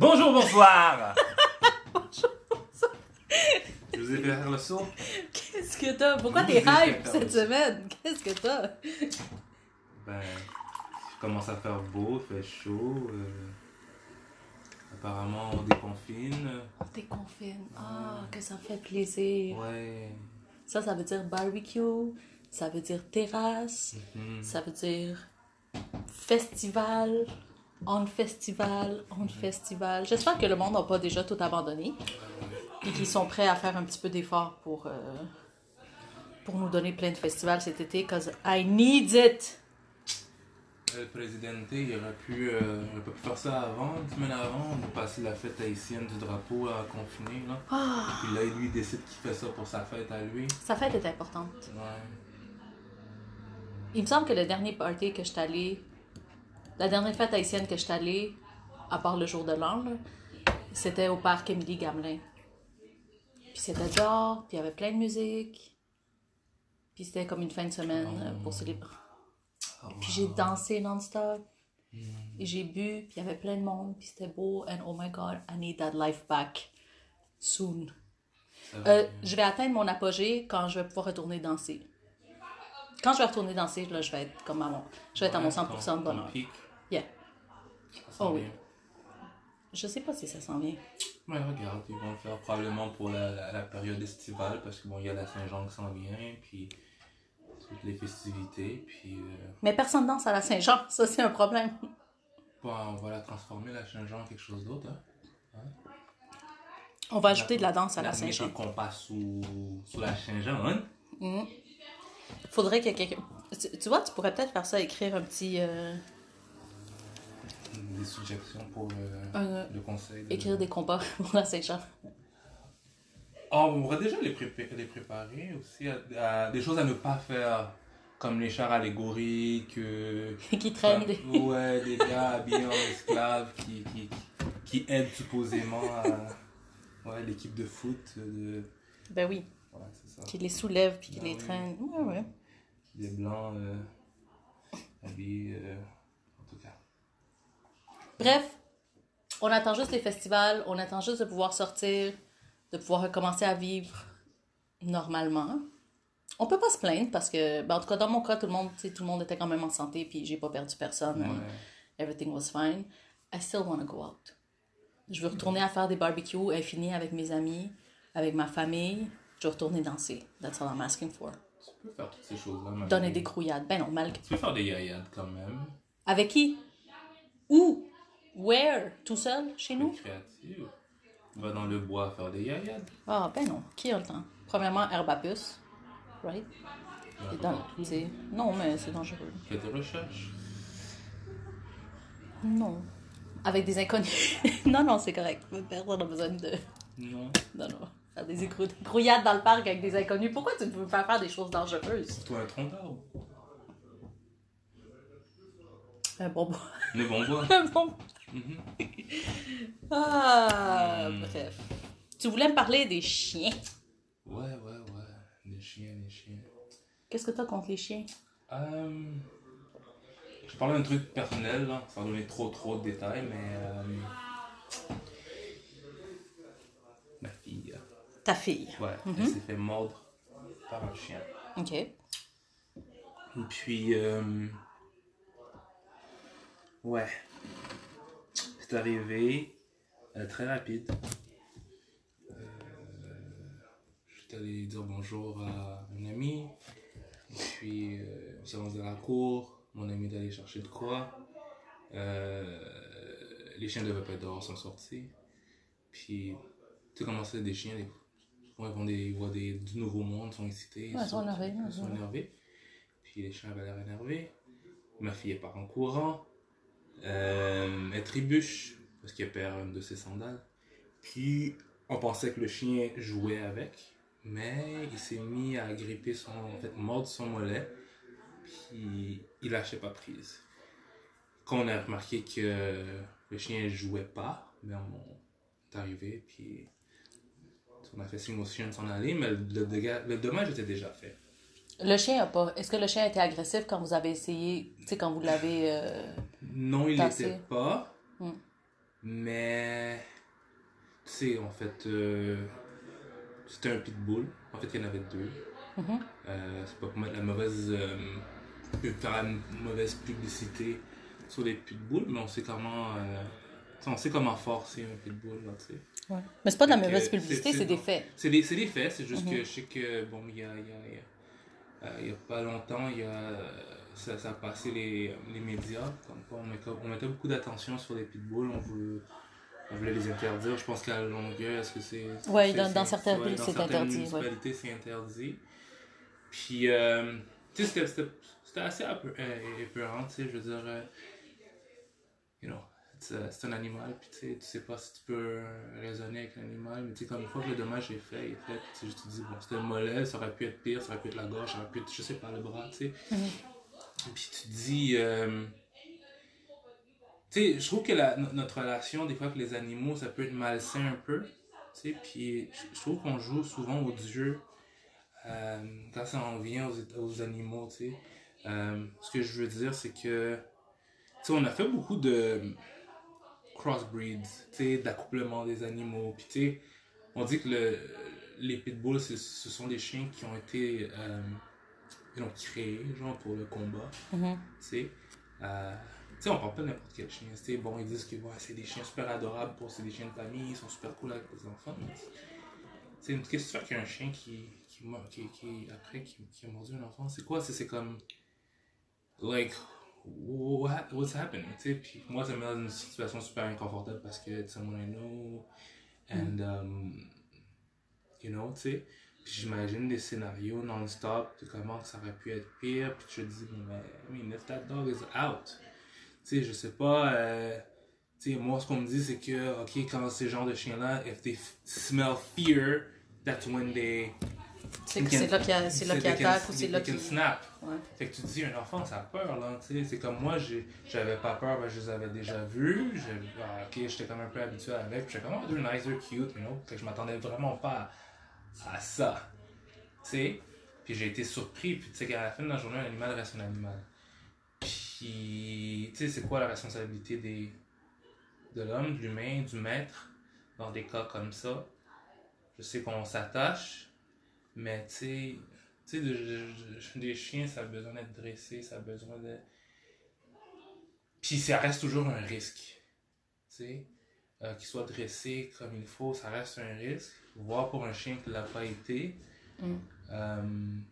Bonjour, bonsoir! Je vous ai fait faire le saut. Qu'est-ce que t'as? Pourquoi t'es hype cette semaine? Qu'est-ce que t'as? Ben, il commence à faire beau, il fait chaud. euh, apparemment, on déconfine. On déconfine. Ah, que ça fait plaisir. Ouais. Ça, ça veut dire barbecue. Ça veut dire terrasse. Mhm. Ça veut dire festival. On festival, on festival. J'espère que le monde n'a pas déjà tout abandonné et qu'ils sont prêts à faire un petit peu d'effort pour, euh, pour nous donner plein de festivals cet été, cause I need it. Le président, il aurait pu, euh, il aurait pas pu faire ça avant, une semaine avant, de passer la fête haïtienne du drapeau à confiné. Là. Ah, Puis là, lui, il décide qu'il fait ça pour sa fête à lui. sa fête est importante. Ouais. Il me semble que le dernier party que je suis allée, la dernière fête haïtienne que je suis allée, à part le jour de l'an, c'était au parc Émilie Gamelin. Puis c'était dehors, puis il y avait plein de musique. Puis c'était comme une fin de semaine euh, pour célébrer. Puis j'ai dansé non-stop. Et j'ai bu, puis il y avait plein de monde, puis c'était beau. And oh my god, I need that life back soon. Euh, je vais atteindre mon apogée quand je vais pouvoir retourner danser. Quand je vais retourner danser, là, je vais être comme à mon, je vais être à mon Ouais, 100% de bonheur. Yeah. ça Oh oui. bien. Je sais pas si ça s'en vient. Ouais, regarde, ils vont le faire probablement pour la, la, la période estivale parce que bon, il y a la Saint-Jean qui s'en vient, puis toutes les festivités, puis euh, Mais personne danse à la Saint-Jean, ça c'est un problème. bon, on va la transformer la Saint-Jean en quelque chose d'autre. Hein? On va ajouter de la danse à la Saint-Jean. des compas sous, sous la Saint-Jean, hein? Faudrait que quelqu'un. Tu, tu vois, tu pourrais peut-être faire ça, écrire un petit. euh, Des suggestions pour euh, le conseil. de- écrire des combats pour la Saint-Jean. Ah, on va déjà les, les préparer aussi à, à des choses à ne pas faire, comme les chars allégoriques. euh, qui traînent des. Ouais, des gars habillés en esclaves qui, qui, qui aident supposément à ouais, l'équipe de foot. De... Ben oui, Ouais, c'est ça. qui les soulève puis qui Ben les oui. traîne. Ouais, ouais. Des blancs euh, habillés. euh, en tout cas. Bref, on attend juste les festivals, on attend juste de pouvoir sortir, de pouvoir recommencer à vivre normalement. On peut pas se plaindre parce que, ben, en tout cas, dans mon cas, tout le monde, tout le monde était quand même en santé puis j'ai pas perdu personne. Ouais. Everything was fine. I still want to go out. Je veux retourner à faire des barbecues infinis avec mes amis, avec ma famille. Je veux retourner danser. That's all I'm asking for. Tu peux faire toutes ces choses-là. Donner des grouillades. Ben non, malgré. Tu peux faire des yayades quand même. Avec qui? Où? Where? Tout seul? Chez nous? Créative. Va dans le bois faire des yayades. Ah, ben non. Qui a le temps? Premièrement, puce. Right? Dans- Non, mais c'est dangereux. Fais tes recherches. Non. Avec des inconnus. non, non, c'est correct. Personne n'a besoin de. Non. Non, non. Faire des grouillades dans le parc avec des inconnus. Pourquoi tu veux me faire faire des choses dangereuses? Toi, un tronc d'arbre. Un bon bois. Le bon bois. Un bon. Mhm. Ah, Hmm. bref. Tu voulais me parler des chiens. Ouais, ouais, ouais. Les chiens, les chiens. Qu'est-ce que t'as contre les chiens? Euh, je parlais d'un truc personnel, là, sans donner trop trop de détails, mais euh, ma fille, Ta fille. ouais, elle s'est fait mordre par un chien. OK. Et puis, euh, ouais, c'est arrivé euh, très rapide. Euh, J'étais allé dire bonjour à un ami, et puis euh, on s'est rendu à la cour, mon ami est allé chercher de quoi. Euh, les chiens devaient pas être dehors, sont sortis. Puis, sais comment c'est des chiens, fois, ils, vont des, ils voient des, du nouveau monde, ils sont excités. Ouais, ils sont énervés, Ils sont énervés. Puis les chiens avaient l'air énervés. Ma fille part en courant. Euh, elle trébuche parce qu'elle perd une de ses sandales. Puis on pensait que le chien jouait avec, mais il s'est mis à gripper son, en fait, mordre son mollet. Puis il lâchait pas prise. Quand on a remarqué que le chien jouait pas, ben on est arrivé puis on a fait signe au chien de s'en aller, mais le dommage était déjà fait. Le chien a pas. Est-ce que le chien a été agressif quand vous avez essayé, tu sais, quand vous l'avez. euh, Non, il l'était pas. Hmm. Mais, tu sais, en fait, euh, c'était un pitbull. En fait, il y en avait deux. Mhm. Euh, c'est pas pour mettre la mauvaise, faire la mauvaise publicité sur les pitbulls, mais on sait comment, on sait comment forcer un pitbull, là, tu sais. Ouais. Mais c'est pas de la mauvaise publicité, c'est- des faits. C'est des, des faits, c'est juste Mhm. que je sais que, bon, il y a, y a, y a, il y a pas longtemps, il y a, ça, ça a passé les, les médias, comme quoi on mettait, on mettait beaucoup d'attention sur les pitbulls, on voulait, on voulait les interdire. Je pense qu'à Longueuil, est-ce que c'est. C'est- dans- dans certaines villes, dans c'est certaines interdit, ouais. municipalités, c'est interdit. Puis, euh, tu sais, c'était- assez euh, épeurant, tu sais, je veux dire, euh, you know, c'est c'est un animal, puis tu sais, tu sais pas si tu peux euh, raisonner avec l'animal, mais tu sais, comme une fois que le dommage est fait, il est fait, tu te dis, bon, c'était le mollet, ça aurait pu être pire, ça aurait pu être la gorge, ça aurait pu être, je sais pas, le bras, tu sais. Mhm. Puis tu te dis, euh, tu sais, je trouve que la, no- notre relation, des fois, avec les animaux, ça peut être malsain un peu, tu sais, puis je je trouve qu'on joue souvent au dieu euh, quand ça en vient aux, aux animaux, tu sais. Euh, ce que je veux dire, c'est que, tu sais, on a fait beaucoup de crossbreeds, d'accouplement des animaux, puis on dit que le, les pitbulls, ce sont des chiens qui ont été, euh, ils ont créés, genre, pour le combat, tu. Euh, tu sais, on parle pas de n'importe quel chien. Bon, ils disent que ouais, c'est des chiens super adorables pour c'est des chiens de famille, ils sont super cool avec les enfants. Mais qu'est-ce que tu fais qu'un chien qui, qui, qui, qui, après, qui, qui a mordu un enfant? C'est quoi? C'est c'est comme. Like, what, what's happening? Tu sais, puis moi, ça me met dans une situation super inconfortable parce que it's someone I know, and, um, you know, tu sais. Puis j'imagine des scénarios non-stop de comment ça aurait pu être pire. Puis je te dis, mais, I mean, if that dog is out, tu sais, je sais pas. euh, tu sais, moi, ce qu'on me dit, c'est que, ok, quand ces genres de chiens-là, if they smell fear, that's when they. C'est là qu'il y a- c'est là qu'il attaque ou c'est là qu'il. snap. Ouais. Fait que tu te dis, un enfant, ça a peur, là, tu sais. C'est comme moi, j'avais pas peur, ben, je les avais déjà vus. Ah, ok, j'étais comme un peu habitué avec. J'étais comme, oh, they're nice, they're cute, you know. Fait que je m'attendais vraiment pas à, à ça, tu sais. Puis j'ai été surpris, puis tu sais qu'à la fin de la journée, un animal reste un animal. Puis, tu sais, c'est quoi la responsabilité des, de l'homme, de l'humain, du maître, dans des cas comme ça? Je sais qu'on s'attache, mais tu sais, tu sais, de- de- de- des chiens, ça a besoin d'être dressé, ça a besoin de. Puis ça reste toujours un risque. Tu sais, euh, qu'il soit dressé comme il faut, ça reste un risque. Voir pour un chien qui l'a pas été. Mm. Um,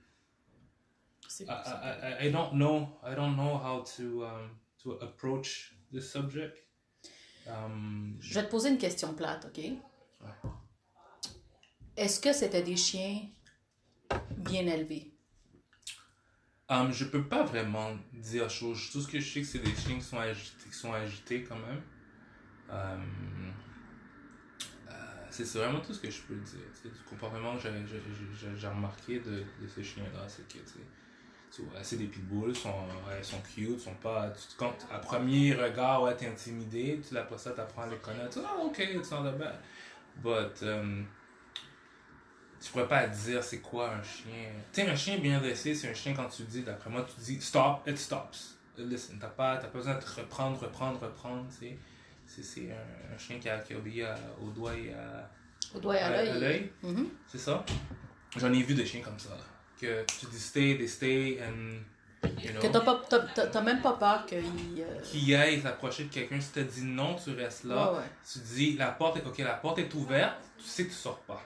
I, I, I- don't know. I don't know how to um, to approach this subject. Um, Je vais te poser une question plate, ok? Est-ce que c'était des chiens bien élevés? Um, je peux pas vraiment dire chose. Tout ce que je sais, c'est des chiens qui sont agités, qui sont agités quand même. Um, euh, c'est vraiment tout ce que je peux dire. tu sais, Du comportement que j'ai- remarqué de, ces chiens-là, c'est que tu vois, c'est des pitbulls, sont, ouais, sont cute, sont pas. Tu, quand, à premier regard, ouais, t'es intimidé, tu après ça, t'apprends à les connaître. Ah, ok, it's not that bad. But, um, tu pourrais pas dire c'est quoi un chien. Tu sais, un chien bien dressé, c'est un chien quand tu dis, d'après moi, tu dis stop, it stops. Listen, t'as pas, t'as pas besoin de te reprendre, reprendre, reprendre, tu sais. C'est, c'est un, un chien qui, a, qui obéit à- au doigt et à, Au doigt et à à- l'œil. Mhm. C'est ça. J'en ai vu des chiens comme ça. là. Que tu dis stay, they stay, and you know. Que t'as même pas peur qu'il. euh, Qui aille s'approcher de quelqu'un, si t'as dit non, tu restes là. Ouais, ouais. Tu dis la porte est ok, la porte est ouverte, tu sais que tu sors pas.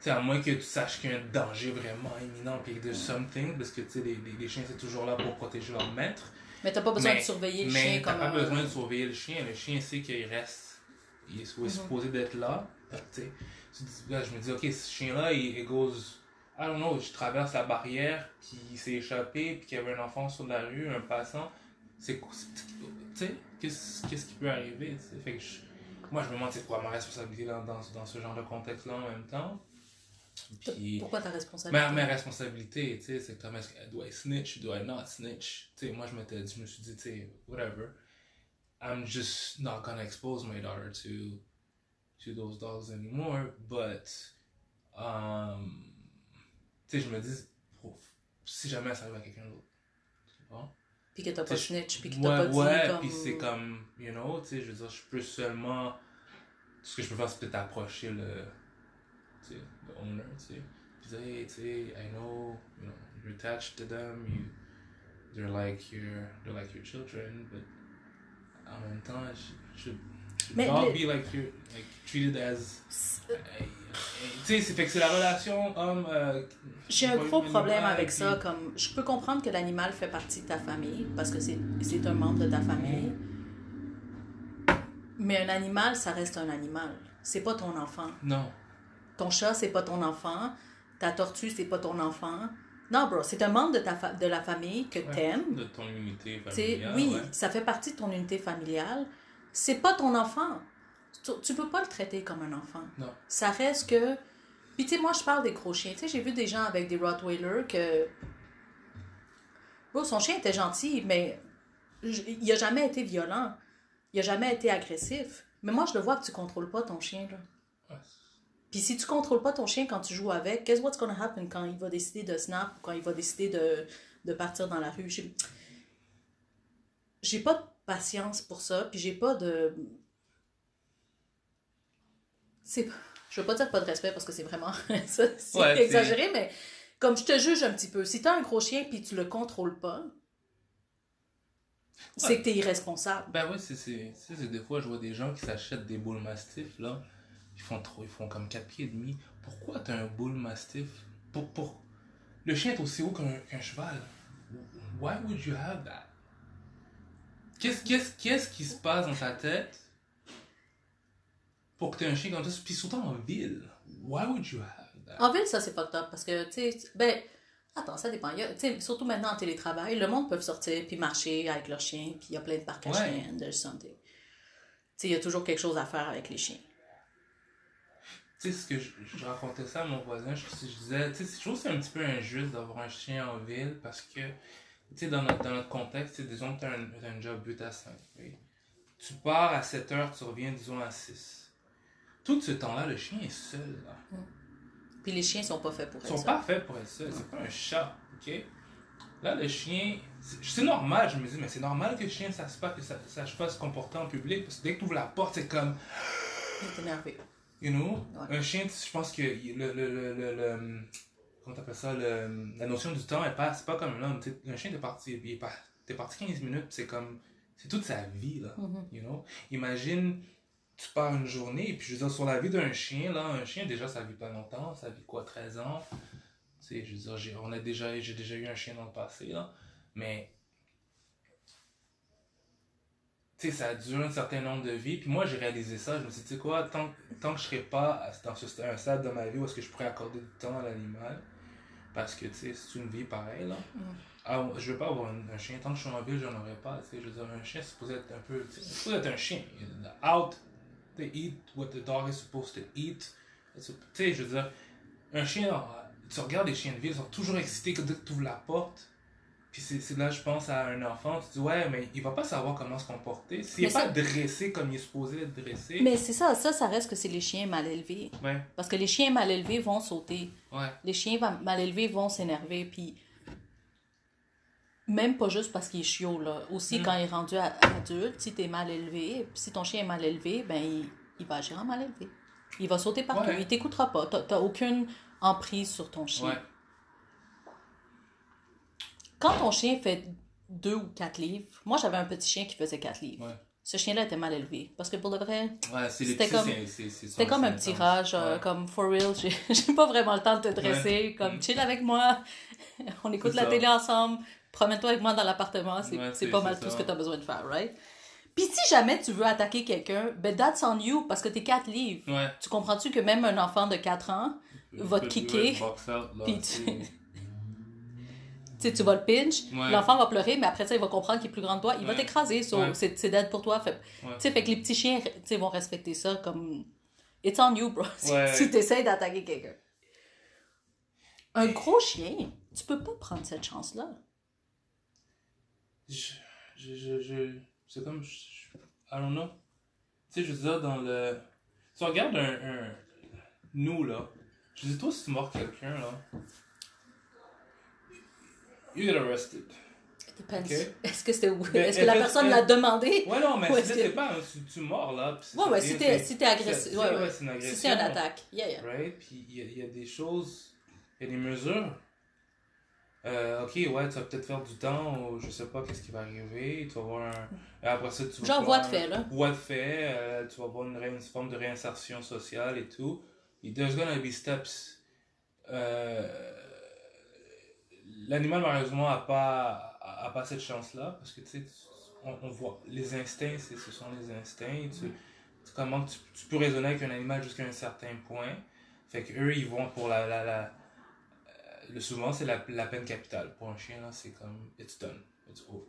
Sais, à moins que tu saches qu'il y a un danger vraiment imminent puis que there's something, parce que tu sais, les, les, les chiens c'est toujours là pour protéger leur maître. Mais t'as pas besoin Mais- de surveiller le Mais chien t'as comme. pas besoin de surveiller le chien, le chien sait qu'il reste. Il est, Mhm. supposé d'être là. Tu là, je me dis, ok, ce chien-là, il, il goes. I don't know, je traverse la barrière, puis il s'est échappé, puis qu'il y avait un enfant sur la rue, un passant. C'est Tu sais, qu'est-ce qu'est-ce qui peut arriver. Fait que je- moi, je me demande c'est quoi ma responsabilité dans, dans, dans ce genre de contexte-là en même temps. Puis. Pourquoi ta responsabilité? Ma, ma responsabilité, tu sais, c'est comme est-ce que do I snitch, do I not snitch? Tu sais, moi je m'étais dit, je me suis dit, tu sais, whatever. I'm just not gonna expose my daughter to to those dogs anymore, but um, tu sais, je me dis, si jamais ça arrive à quelqu'un d'autre, tu comprends? Puis que t'as pas snitch, puis que Ouais, t'as pas dit ouais, comme... puis c'est comme, you know, tu sais, je veux dire, je peux seulement. Ce que je peux faire, c'est peut-être approcher le. Tu sais, owner, tu sais. Puis hey, tu sais, I know, you know, you're attached to them, you. They're like your. They're like your children, but. En même temps, should. should Mais not le- be like you're. Like, treated as. Tu sais, c'est que c'est la relation homme. euh, J'ai un gros problème avec puis- ça. Comme, je peux comprendre que l'animal fait partie de ta famille parce que c'est c'est un membre de ta famille. Mais un animal, ça reste un animal. C'est pas ton enfant. Non. Ton chat, c'est pas ton enfant. Ta tortue, c'est pas ton enfant. Non, bro, c'est un membre de, ta fa- de la famille que Ouais, t'aimes. De ton unité familiale. oui, ouais. ça fait partie de ton unité familiale. C'est pas ton enfant. Tu, tu peux pas le traiter comme un enfant. Non. Ça reste que. Puis, tu sais, moi, je parle des gros chiens. Tu sais, j'ai vu des gens avec des Rottweilers que. Bro, son chien était gentil, mais il a jamais été violent. Il a jamais été agressif. Mais moi, je le vois que tu contrôles pas ton chien, là. Ouais. Puis si tu contrôles pas ton chien quand tu joues avec, qu'est-ce what's gonna happen quand il va décider de snap ou quand il va décider de, de partir dans la rue? J'ai- J'ai pas de patience pour ça, puis j'ai pas de... C'est... Je veux pas dire pas de respect parce que c'est vraiment... ça, c'est Ouais, c'est- exagéré, mais comme je te juge un petit peu, si t'as un gros chien puis tu le contrôles pas, c'est que t'es irresponsable. Ben oui, c'est, des fois, je vois des gens qui s'achètent des boules mastifs, là. Ils font trop, ils font comme 4 pieds et demi. Pourquoi t'as un boule mastif? Pour, pour... Le chien est aussi haut qu'un, cheval. Why would you have that? Qu'est-ce, qu'est-ce, qu'est-ce qui se passe dans ta tête pour que t'aies un chien comme ça? Puis surtout en ville. Why would you have that? En ville, ça, c'est fucked up parce que, tu sais, ben, attends, ça dépend. Il y a- tu surtout maintenant en télétravail, le monde peut sortir puis marcher avec leur chien, puis il y a plein de parcs à Ouais. chiens. Tu sais, il y a toujours quelque chose à faire avec les chiens. Tu sais, ce que je, je racontais ça à mon voisin, je, je disais, tu sais, je trouve que c'est un petit peu injuste d'avoir un chien en ville parce que, tu sais, dans notre, dans notre contexte, disons que tu as un, job 8 à 5. oui. Tu pars à 7 heures, tu reviens, disons, à 6. Tout ce temps-là, le chien est seul. Là. Puis les chiens sont pas faits pour Ils être sont seuls. pas faits pour être seuls, c'est pas un chat, ok? Là, le chien, c'est c'est normal, je me dis, mais c'est normal que le chien ne sache pas, que ça, sache pas se comporter en public parce que dès que tu ouvres la porte, c'est comme. Il est énervé. You know? Ouais. Un chien, je pense que le. le, le, le, le- comment t'appelles ça? Le, la notion du temps, elle passe. C'est pas comme un homme. tu sais, Un chien, t'es parti, il pas- t'es parti 15 minutes, c'est comme. C'est toute sa vie, là. Mhm. You know? Imagine, tu pars une journée, et puis je veux dire, sur la vie d'un chien, là, un chien, déjà, ça vit pas longtemps. Ça vit quoi, 13 ans? Tu sais, je veux dire, j'ai, on a déjà, j'ai déjà eu un chien dans le passé, là. Mais. Tu sais, ça dure un certain nombre de vies. Puis moi, j'ai réalisé ça. Je me suis dit, tu sais quoi, tant, tant que je serai pas dans ce, un stade de ma vie où est-ce que je pourrais accorder du temps à l'animal, parce que, tu sais, c'est une vie pareille, là. Mhm. Ah, je veux pas avoir un, un chien. Tant que je suis en ville, j'en aurais pas. Tu sais, je veux dire, un chien, c'est supposé être un peu. C'est supposé être un chien. Out, they eat what the dog is supposed to eat. Tu sais, je veux dire, un chien, tu regardes les chiens de ville, ils sont toujours excités que dès que tu ouvres la porte. Puis c'est là, je pense, à un enfant, tu te dis, ouais, mais il va pas savoir comment se comporter. S'il n'est pas dressé comme il est supposé être dressé. Mais c'est ça, ça, ça reste que c'est les chiens mal élevés. Ouais, Parce que les chiens mal élevés vont sauter. ouais. Les chiens mal élevés vont s'énerver, puis même pas juste parce qu'il est chiot, là. Aussi, Mm. quand il est rendu adulte, si t'es mal élevé, puis si ton chien est mal élevé, ben, il, il va agir en mal élevé. Il va sauter partout, Ouais. il t'écoutera pas. T'as t'as aucune emprise sur ton chien. Quand ton chien fait deux ou quatre livres, moi j'avais un petit chien qui faisait quatre livres. Ouais. Ce chien-là était mal élevé. Parce que pour de vrai, Ouais, C'était comme- C'était comme un petit rage, euh, Ouais. comme for real, j'ai pas vraiment le temps de te dresser, comme Mm. chill avec moi, on écoute la ça. télé ensemble, promène-toi avec moi dans l'appartement, c'est pas mal tout ça. ce que tu as besoin de faire, right? Puis si jamais tu veux attaquer quelqu'un, ben that's on you, parce que t'es 4 livres. Ouais. Tu comprends-tu que même un enfant de 4 ans, Va te kicker, puis tu sais, tu vas le pinch, Ouais. l'enfant va pleurer, mais après ça, il va comprendre qu'il est plus grand que toi, il va Ouais. t'écraser, so, Ouais. c'est dead pour toi. Fait, tu fait que les petits chiens, tu vont respecter ça comme... It's on you, bro, si, si t'essayes d'attaquer quelqu'un. Un gros chien, tu peux pas prendre cette chance-là. Je, je, je, je- c'est comme, je, je- I don't know. Tu sais, je veux dire, dans le, si on regarde un, un- nous, là, je dis, toi, si tu mords quelqu'un, là, you get arrested. Depends. Ok? Est-ce que, c'était... Est-ce que la personne l'a demandé? Ouais, non, mais si que- pas tu, tu mords là. Ouais, ouais, si t'es, si t'es agressif. Ouais, ouais, c'est une Si c'est une agression. attaque. Yeah, yeah. Right? Puis il y, a- il y a des choses, il y a des mesures. Euh, ok, ouais, tu vas peut-être faire du temps, ou je sais pas qu'est-ce qui va arriver. Tu vas avoir un. Après ça, tu vas Genre voie de fait, là. Voie de fait, euh, tu vas avoir une forme de réinsertion sociale et tout. Et there's gonna be steps. Euh, L'animal, malheureusement, a pas, a, a pas cette chance-là, parce que tu sais, on, on voit, les instincts, c'est- ce sont les instincts. Tu, comment tu, tu peux raisonner avec un animal jusqu'à un certain point. Fait que eux, ils vont pour la. la, la euh, le souvent, c'est la, la peine capitale. Pour un chien, là, c'est comme. It's done. It's over.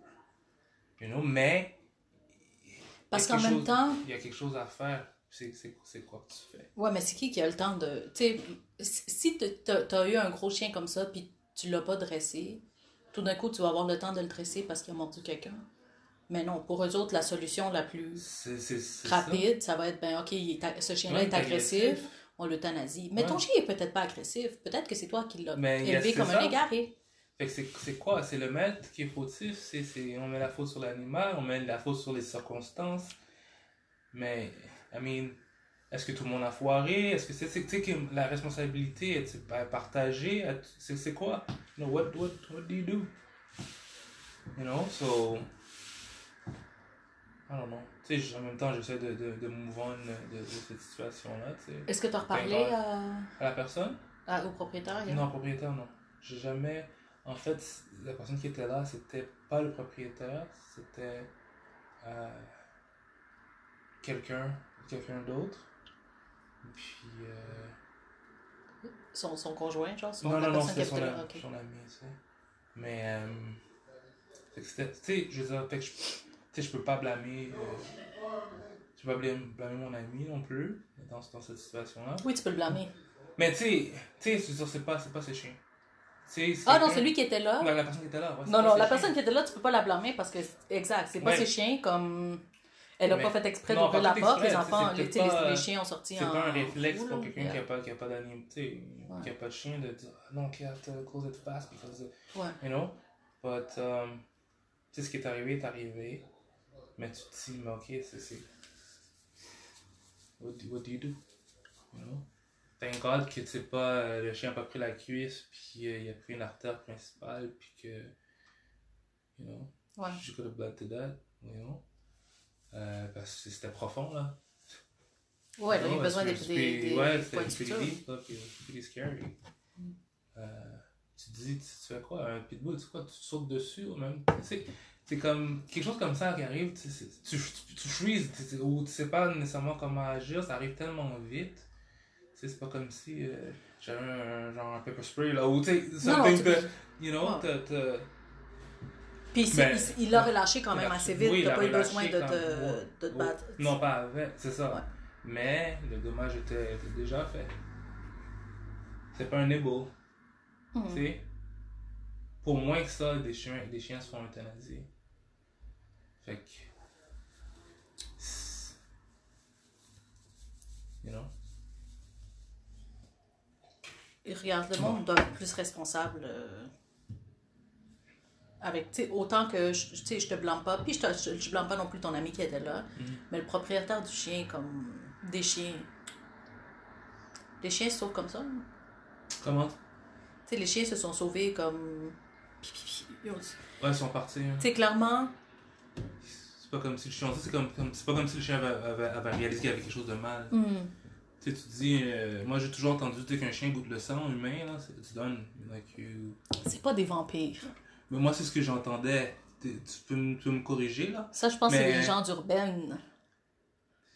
You know? Mais. Parce qu'en même chose- temps- Il y a quelque chose à faire. C'est quoi que tu fais? Ouais, mais c'est qui qui a le temps de. Tu sais, si t'as- t'as eu un gros chien comme ça, puis tu l'as pas dressé, tout d'un coup, tu vas avoir le temps de le dresser parce qu'il a mordu quelqu'un. Mais non, pour eux autres, la solution la plus rapide, ça. va être ben, ok, ce chien-là Ouais, est agressif, agressif. on l'euthanasie. Mais ton chien est peut-être pas agressif. Peut-être que c'est toi qui l'as élevé comme ça. un égaré. Fait que c'est quoi? C'est le maître qui est fautif. c'est c'est on met la faute sur l'animal, on met la faute sur les circonstances. Mais, I mean, est-ce que tout le monde a foiré? Est-ce que c'est c'est- que la responsabilité est est partagée? Est- C'est c'est quoi? You know, what, what, what do you do? You know, so. I don't know. Tu sais, en même temps, j'essaie de, de, de move on de, de cette situation-là, tu sais. Est-ce que tu as reparlé Ben, à- À la personne? à- au propriétaire? Non, propriétaire, non. J'ai jamais. En fait, la personne qui était là, c'était pas le propriétaire, c'était euh, quelqu'un, quelqu'un d'autre. Puis. euh, Son, son conjoint, genre? Son, Non, non, non, c'était son, ami, Ok. son ami, tu sais. Mais. euh. Tu sais, je veux dire, fait que je, peux pas blâmer. euh, je peux pas blâmer, blâmer mon ami non plus dans, dans cette situation-là. Oui, tu peux le blâmer. Mais tu sais, tu sais, c'est pas, c'est pas ses chiens. Sais, Ah non, quelqu'un- c'est lui qui était là. Non, la personne qui était là. ouais, c'est Non, non, la chiens. personne qui était là, tu peux pas la blâmer parce que, exact, c'est pas Ouais. ses chiens comme. Elle a Mais- pas fait exprès d'ouvrir la porte, les enfants, les, pas- chiens ont sorti C'est en. pas un réflexe pour quelqu'un Yeah. qui a pas, qui a pas d'anime, Ouais. qui a pas de chien de dire Ah non, Kat, uh, close it fast because, Ouais. you know? But, um, tu sais, ce qui est arrivé est arrivé. Mais tu te dis, mais ok, c'est. What, do- what do you do? You know? Thank God que tu sais pas, euh, le chien a pas pris la cuisse, puis euh, il a pris une artère principale, puis que. You know? Ouais. Je could have to death, you know? Euh, parce que c'était profond, là. Ouais, il a eu Ouais, besoin des, des, des ouais, points c'était de suture. pretty deep, là, puis pretty scary. Euh, tu te dis, tu, tu fais quoi, un pitbull, tu, sais quoi, tu sautes dessus, ou même, tu sais, c'est comme, quelque chose comme ça qui arrive, tu, tu, tu, tu freezes, tu, sais, ou tu sais pas nécessairement comment agir, ça arrive tellement vite, tu sais, c'est pas comme si euh, j'avais un, genre un pepper spray, là, ou tu sais, something tu- that, you know, Ouais. Puis il- Ben, il l'a relâché quand même assez vite, oui, il t'as pas eu besoin de te, ouais. de te Oh, battre. Non, pas avec, c'est ça. Ouais. Mais le dommage était, était déjà fait. C'est pas un. Mhm. Tu sais, pour moins que ça, des chiens, des chiens se font euthanasier. Fait que. You know? Et regarde, le monde doit être plus responsable. euh, avec, tu sais, autant que, je- tu sais, je te blâme pas, puis je, te, je, je blâme pas non plus ton ami qui était là, Mhm. mais le propriétaire du chien, comme des chiens. Les chiens se sauvent comme ça. Comment? Tu sais, les chiens se sont sauvés comme. Tu Ouais, ils sont partis. hein. sais, clairement, C'est pas comme si le chien, c'est comme, comme, c'est pas comme si le chien avait, avait, avait réalisé qu'il y avait quelque chose de mal. hmm, Tu sais, tu te dis, euh, moi j'ai toujours entendu tu qu'un chien goûte le sang humain, là, tu donnes, like you. c'est pas des vampires. Mais moi, c'est ce que j'entendais. Tu peux, me- corriger, là? Ça, je pense que c'est des légendes urbaines.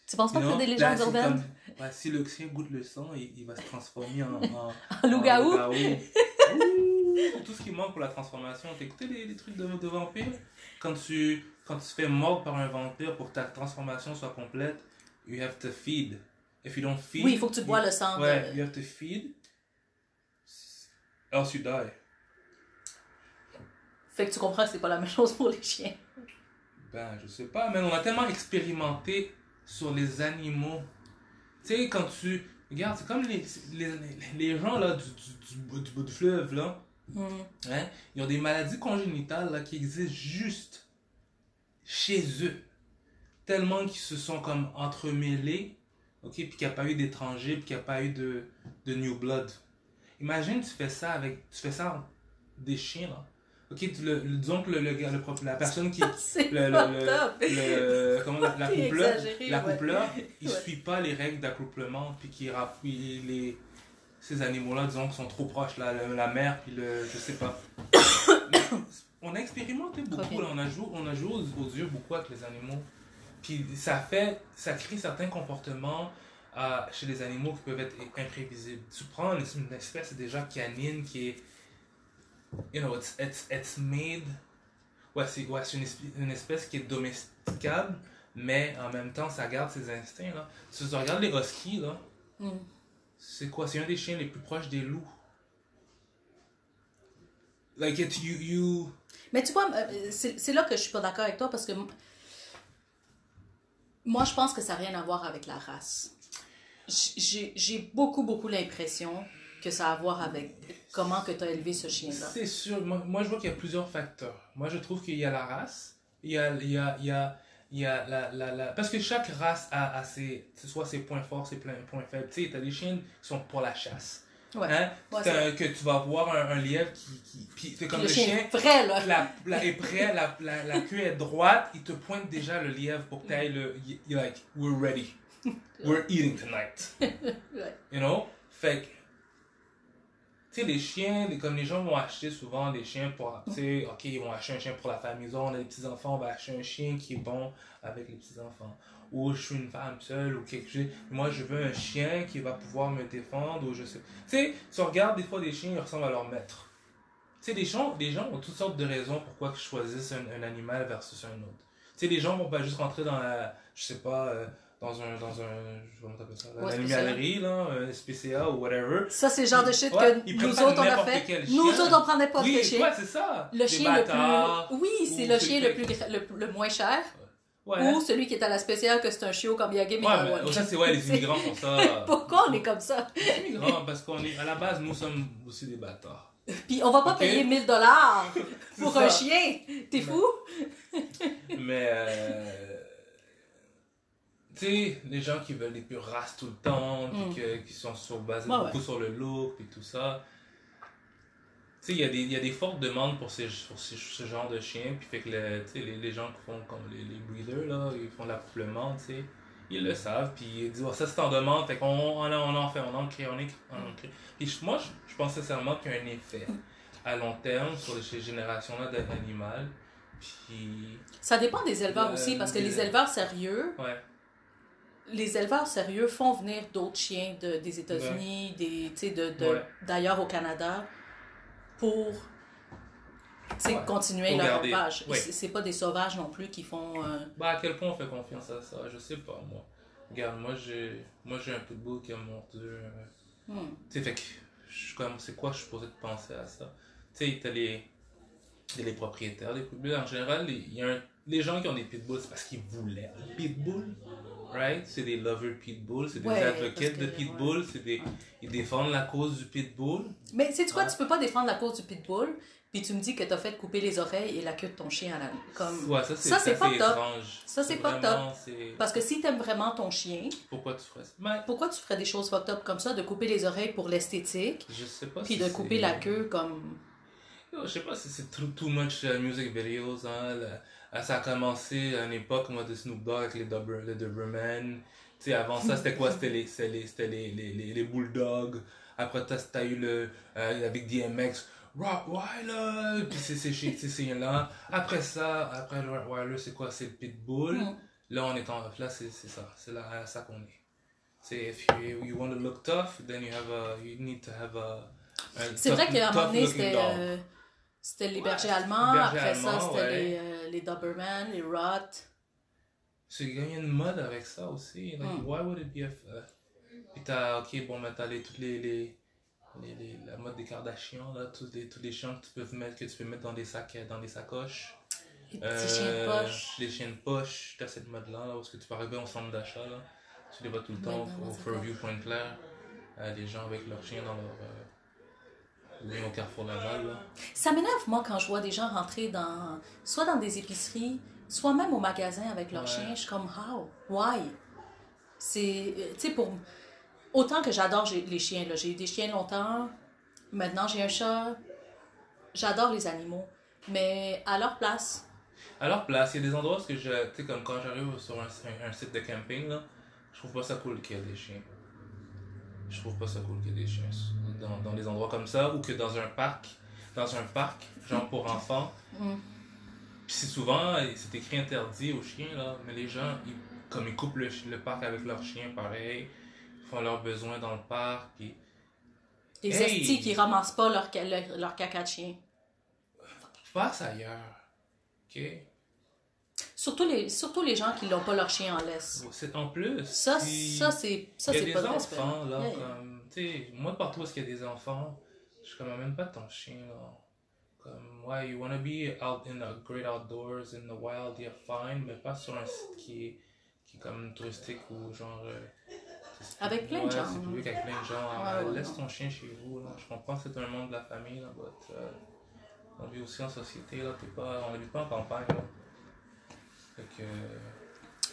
Tu penses pas You que c'est des légendes urbaines? si le chien goûte le sang, il, va se transformer en, en, loup-garou? Tout ce qui manque pour la transformation. T'as écouté les, trucs de, de vampires? Quand tu, quand tu te fais mordre par un vampire pour que ta transformation soit complète, you have to feed. If you don't feed. Oui, il faut que tu bois le sang. Ouais, you have to feed. Else you die. Fait que tu comprends que c'est pas la même chose pour les chiens. Ben, je sais pas, mais on a tellement expérimenté sur les animaux. Tu sais, quand tu. Regarde, c'est comme les, les, les gens là du, du, du, bout- du fleuve là. Hmm. Hein? Ils ont des maladies congénitales là, qui existent juste chez eux. Tellement qu'ils se sont comme entremêlés, ok, puis qu'il n'y a pas eu d'étrangers, puis qu'il n'y a pas eu de, de new blood. Imagine, tu fais ça avec, tu fais ça avec des chiens, là. Ok, le, le- disons que le, le la personne qui, le, le, comment, la, la ouais. coupleur, il Ouais. suit pas les règles d'accouplement, puis qui rap- puis les ces animaux-là, disons, qui sont trop proches, la, la, mère, puis le, je sais pas. Mais on a expérimenté beaucoup, là, on a joué, on a joué aux, aux yeux beaucoup avec les animaux, puis ça fait, ça crée certains comportements euh, chez les animaux qui peuvent être imprévisibles. Tu prends une espèce déjà canine qui est you know, it's, it's, it's made. Ouais, c'est ouais, une, espèce, une espèce qui est domesticable, mais en même temps, ça garde ses instincts. Là. Si tu regardes les huskies, là, Hmm. c'est quoi? C'est un des chiens les plus proches des loups. Like, it, you, you. Mais tu vois, euh, c'est là que je suis pas d'accord avec toi parce que moi, je pense que ça n'a rien à voir avec la race. J'ai beaucoup, beaucoup l'impression que ça a à voir avec comment que tu as élevé ce chien-là? C'est sûr. Moi, moi, je vois qu'il y a plusieurs facteurs. Moi, je trouve qu'il y a la race, il y a, il y a, il y a, il y a la, la, la... Parce que chaque race a, a ses, soit ses points forts, ses points faibles. Tu sais, t'as des chiens qui sont pour la chasse. Ouais. Hein? Ouais, un- que tu vas voir un, un lièvre qui... qui puis c'est comme le, le, chien, chien, vrai, là. la, la, est prêt, la, la, la queue est droite, il te pointe déjà le lièvre pour que t'ailles le... y- You're like, we're ready. We're eating tonight. You know? Fait que... Tu sais, les chiens, les- comme les gens vont acheter souvent des chiens pour... Tu sais, OK, ils vont acheter un chien pour la famille. On a des petits-enfants, on va acheter un chien qui est bon avec les petits-enfants. Ou je suis une femme seule ou quelque chose. Moi, je veux un chien qui va pouvoir me défendre ou je sais. Tu sais, si on regarde des fois des chiens, ils ressemblent à leur maître. Tu sais, les gens, les gens ont toutes sortes de raisons pourquoi ils choisissent un, animal versus un autre. Tu sais, les gens vont pas juste rentrer dans la, je sais pas, euh, dans un, dans un, comment t'appelles ça, Ouais, l'animalerie, là, un SPCA ou whatever. Ça, c'est le genre de shit Ouais, que nous autres, on a fait. Nous autres, on prend n'importe oui, quel chien. ouais, c'est ça. Le Des chien le plus. Oui, c'est le chien le, plus, le, le moins cher. Ouais. Ou celui qui est à la spéciale, que c'est un chiot comme Ouais, Mikawan. mais ça, c'est, ouais, les immigrants font ça. Pourquoi on est comme ça? Les immigrants, parce qu'on est, à la base, nous sommes aussi des bâtards. Puis on va pas payer 1000 dollars pour un chien. T'es fou? Mais, euh, sais, les gens qui veulent des pures races tout le temps, puis Mm. que- qui sont sur, basés Ouais, beaucoup sur le look, puis tout ça. Tu sais, il y, a des- y a des fortes demandes pour, ces, pour ces- ce genre de chiens, puis fait que le- tu sais, les, les gens qui font comme les, les breeders, là, ils font l'accouplement, tu sais, ils le savent, puis ils disent, oh, ça c'est en demande, fait qu'on on, en- on en fait, on en crée, on en crée. On en crée. Puis moi, je, je pense sincèrement qu'il y a un effet à long terme sur ces générations-là d'animaux, puis, Ça dépend des éleveurs Euh, aussi, parce que les éleveurs sérieux, ouais. Les éleveurs sérieux font venir d'autres chiens de, des États-Unis, des, tu sais, de, de- Ouais. d'ailleurs au Canada, pour Ouais. continuer Pour leur garder. élevage. Oui. C'est c'est pas des sauvages non plus qui font. euh, Bah, à quel point on fait confiance à ça? Je sais pas, moi. Regarde, moi j'ai moi j'ai un pitbull qui a mordu. euh, hmm. Tu sais, fait que je suis comme, c'est quoi je suis supposé de penser à ça? Tu sais, t'as les, les propriétaires des pitbulls. En général, les, il y a un- les gens qui ont des pitbulls, c'est parce qu'ils voulaient un pitbull. Right? C'est des lovers pitbull, c'est des Ouais, advocates de pitbull, c'est des, ils défendent la cause du pitbull. Mais sais-tu quoi, Ouais. tu peux pas défendre la cause du pitbull, puis tu me dis que t'as fait couper les oreilles et la queue de ton chien à la. Comme... Ouais, ça c'est Ça, c'est pas c'est top. étrange. Ça, c'est pas c'est- Parce que si t'aimes vraiment ton chien, Pourquoi tu ferais ça? Mais pourquoi tu ferais des choses fucked up comme ça, de couper les oreilles pour l'esthétique, je sais pas puis si de c'est- couper la queue comme. Yo, Je sais pas si c'est too, too much uh, music videos. Hein, euh, ça a commencé à une époque moi, de Snoop Dogg avec les, Dober, les Doberman. Tu sais, avant ça, c'était quoi? C'était les, les, les, les, les, les Bulldogs. Après, t'as t'as eu le, euh, avec DMX, Rottweiler. Puis c'est ces chiens-là. Après ça, après le Rottweiler, c'est quoi? C'est le Pitbull. Hmm. Là, on est en. Là, c'est ça. C'est là à ça qu'on est. C'est if you, you want to look tough, then you have a, you need to have a. a C'est vrai qu'à un moment donné, c'était. Euh, c'était les bergers les allemands, bergers après ça, c'était les, euh, les Doberman, les Rot. C'est gagné une mode avec ça aussi. Like, Mm. why would it be a... uh, Puis t'as, ok, bon, mais t'as les, toutes les, les, les, la mode des Kardashians, là, tous les, tous les chiens que tu peux mettre, que tu peux mettre dans des sacs, dans des sacoches. Les petits chiens de Euh, poche. Les chiens de poche, t'as cette mode-là, là, parce que tu peux arriver en centre d'achat, là. Tu les vois tout le temps au mon Fairview. Point Clair. euh, les gens avec leurs chiens dans leur... euh, Au Carrefour Laval, là. Ça m'énerve, moi, quand je vois des gens rentrer dans. soit dans des épiceries, soit même au magasin avec leur Ouais. chien. Je suis comme, how? Why? C'est. euh, Tu sais, pour. Autant que j'adore les chiens, là. J'ai eu des chiens longtemps. Maintenant, j'ai un chat. J'adore les animaux. Mais à leur place, À leur place, il y a des endroits où je, tu sais, comme quand j'arrive sur un, un- un site de camping, là, je trouve pas ça cool qu'il y ait des chiens. Je trouve pas ça cool qu'il y ait des chiens dans, dans des endroits comme ça, ou que dans un parc, dans un parc, genre pour enfants. Mm. Puis c'est souvent, c'est écrit interdit aux chiens, là, mais les gens, ils, comme ils coupent le, parc avec leurs chiens, pareil, ils font leurs besoins dans le parc, puis des Hey! estis qui ramassent pas leur, leur, leur caca de chien. passe ailleurs. Ok? Surtout les, surtout les gens qui n'ont pas leur chien en laisse. C'est en plus. Ça, c'est ça, Il y a des pas enfants, là, Yeah, yeah. comme, tu sais, moi, partout où qu'il y a des enfants, je suis comme, amène pas ton chien, là. Comme, ouais, you wanna be out in the great outdoors, in the wild, yeah, fine, mais pas sur un site qui est, qui est comme touristique ou genre. euh, Avec plein de ouais, gens, C'est public avec plein de gens. Ouais, Ah, ouais, laisse non. ton chien chez vous, là. Je comprends que c'est un monde de la famille, là, but, euh, on vit aussi en société, là. T'es pas, on habite pas en campagne, là. Fait que.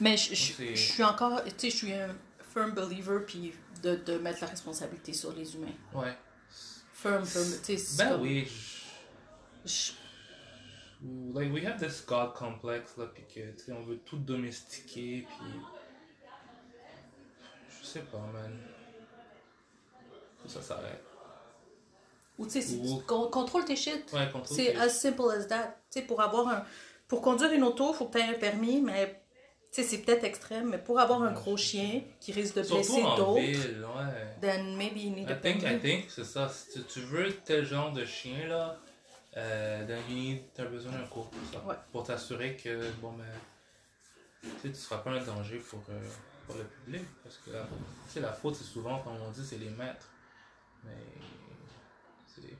Mais je, je suis encore, tu sais, je suis un firm believer puis de, de mettre la responsabilité sur les humains. Ouais. Firm, firm, tu sais, c'est Ben comme- oui, je- Like, we have this God complex, là, pis que, tu sais, on veut tout domestiquer, pis... Je sais pas, man. Ça s'arrête. Ou tu sais, Ou- con- contrôles tes shit. Ouais, contrôle C'est as simple as that. Tu sais, pour avoir un. Pour conduire une auto, il faut que tu aies un permis, mais. Sais, c'est peut-être extrême, mais pour avoir un gros chien qui risque de blesser Surtout en d'autres, ouais. then maybe you need a I think. I think, c'est ça. Si tu, tu veux tel genre de chien, là, euh, then you need, t'as besoin d'un cours pour ça. Ouais. Pour t'assurer que, bon, ben, tu tu seras pas un danger pour, euh, pour le public. Parce que, tu sais, la faute, c'est souvent, comme on dit, c'est les maîtres. Mais, c'est...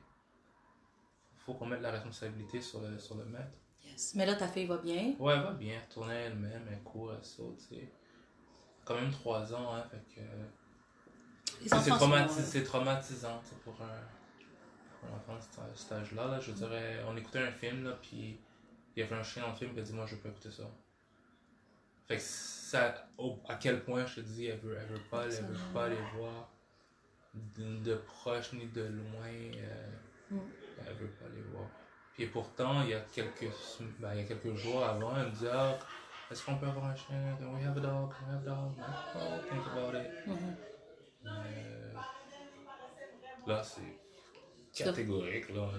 Faut qu'on mette la responsabilité sur le, sur le maître. Yes. Mais là, ta fille va bien? Ouais, elle va bien, elle tournait elle-même, elle court, elle saute, c'est... Quand même 3 ans, hein, fait que... C'est euh, c'est traumatisant pour un, pour un enfant de cet âge-là. Là, je dirais, on écoutait un film, là, puis il y avait un chien dans le film qui a dit Moi, je veux pas écouter ça. Fait que ça, à quel point je te dis, elle veut, elle veut pas, elle veut pas les voir de, de proche ni de loin. euh, Mm. Elle veut pas les voir. Puis pourtant, il y a quelques, ben, il y a quelques jours avant, elle me dit Ah, est-ce qu'on peut avoir un chien? We have a dog we have a dog Oh, think about it. mhm. Euh, là, c'est catégorique, là.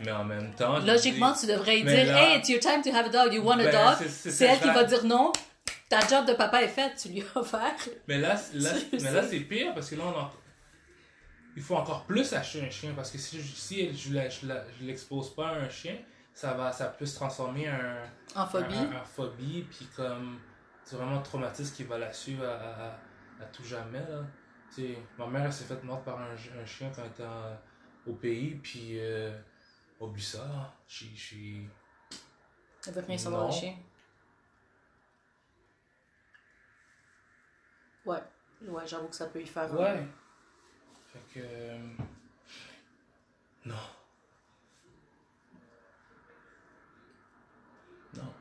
Mais en même temps. Logiquement, dis- tu devrais dire là- Hey, it's your time to have a dog, you want a Ben, dog? c'est- elle qui va dire non. Ta job de papa est faite, tu lui as offert. Mais là, là, mais là c'est pire parce que là, on en- il faut encore plus acheter un chien parce que si, je- si je je l'expose pas à un chien, ça va ça peut se transformer en phobie. un- un- un phobie, puis comme c'est vraiment un traumatisme qui va la suivre à, à- à- à tout jamais. Là. Tu sais, ma mère elle s'est faite morte par un, chien quand elle était en- au pays, puis euh, oublie ça. Je suis. Elle veut rien savoir Non. des chiens. Ouais. Ouais, j'avoue que ça peut y faire. un- Ouais. Fait que. euh, Non. Non.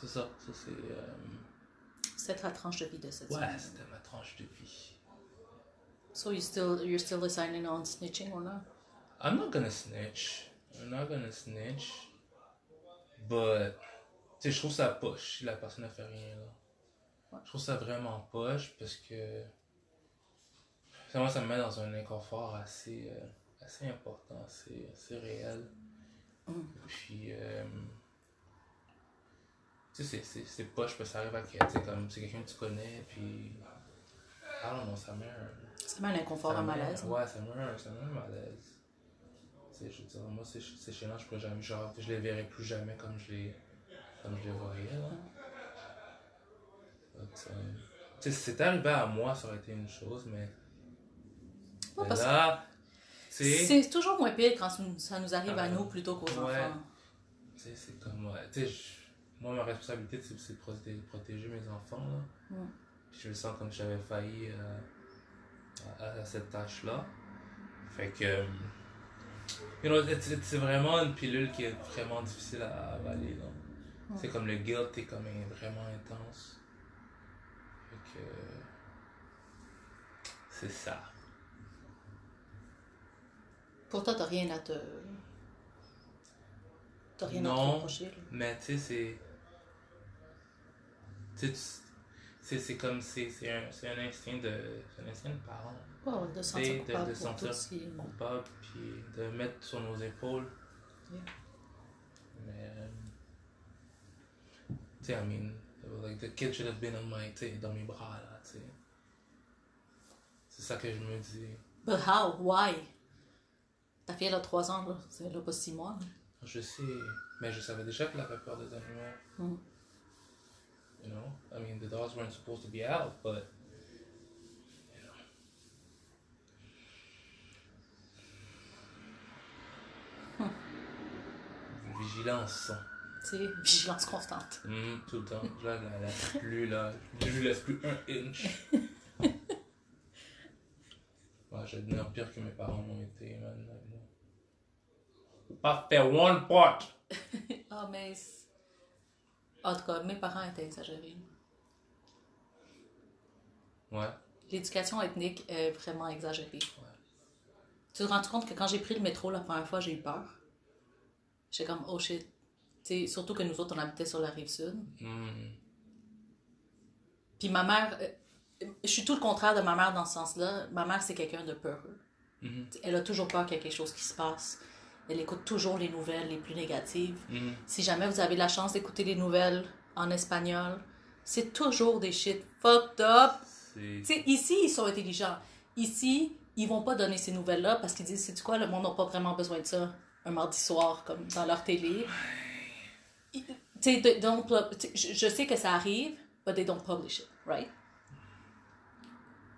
C'est ça. Ça, c'est. euh, C'était la tranche de vie de cette Ouais, semaine. c'était ma tranche de vie. So you still, you're still deciding on snitching or not? I'm not gonna snitch. I'm not gonna snitch. But. Tu sais, je trouve ça poche si la personne ne fait rien, là. Je trouve ça vraiment poche parce que. Moi, ça me met dans un inconfort assez, euh, assez important, assez, assez réel. Mm. Puis. euh, tu sais, c'est- c'est c'est poche parce que ça arrive à sais, comme c'est quelqu'un que tu connais, puis. Ah non, non, ça met un. Ça met un inconfort, Ça un malaise. Ouais, ça met un, ça met un malaise. Tu sais, je veux dire, moi, ces, ces chiens-là, je pourrais jamais, genre, je les verrai plus jamais comme je les, comme je les voyais, là. Tu sais, si c'était arrivé à moi, ça aurait été une chose, mais. Parce là, C'est toujours moins pire quand ça nous arrive à Ah, nous plutôt qu'aux ouais. enfants. c'est comme, ouais, moi, ma responsabilité, c'est de proté- protéger mes enfants, là. Je me sens comme si j'avais failli euh, à, à cette tâche-là. Fait que. You know, c'est vraiment une pilule qui est vraiment difficile à avaler. là. C'est comme le guilt est comme vraiment intense. Fait que. C'est ça. Pour toi, t'as rien à te. T'as rien à te Non. reprocher. là. Mais tu sais, c'est. Tu sais, c'est comme. C'est c'est un, un instinct de. C'est un instinct de parent. De sentir de, coupable de pour sentir qui- coupable, puis de mettre sur nos épaules. Yeah. Mais. euh, Tu sais, I mean, like, the kid should have been on my, tu sais, dans mes bras, là, tu sais. C'est ça que je me dis. But how? Why? Ta fille, elle a 3 ans, là. C'est- Elle a pas 6 mois. là. Je sais, mais je savais déjà qu'elle avait peur des animaux. Mm. You know? I mean, the dogs weren't supposed to be out, but. You know. Vigilance. Tu sais, vigilance constante. Mm, tout le temps. Là, la, la plus, là, je lui laisse plus un inch. Ouais, je vais devenir pire que mes parents m'ont été, man. Pas faire one pot! Ah, mais. c'est- En tout cas, mes parents étaient exagérés. Ouais. L'éducation ethnique est vraiment exagérée. Tu te rends compte que quand j'ai pris le métro la première fois, j'ai eu peur? J'étais comme, oh shit. Tu sais, surtout que nous autres, on habitait sur la rive sud. Mm. Puis ma mère, euh, je suis tout le contraire de ma mère dans ce sens-là. Ma mère, c'est quelqu'un de peureux. Mhm. Elle a toujours peur qu'il y ait quelque chose qui se passe. Elle écoute toujours les nouvelles les plus négatives. Mhm. Si jamais vous avez la chance d'écouter les nouvelles en espagnol, c'est toujours des shit fucked up. Ici, ils sont intelligents. Ici, ils vont pas donner ces nouvelles-là parce qu'ils disent, c'est quoi, le monde n'a pas vraiment besoin de ça un mardi soir, comme dans leur télé. Ils- don't je, je sais que ça arrive, but they don't publish it, right?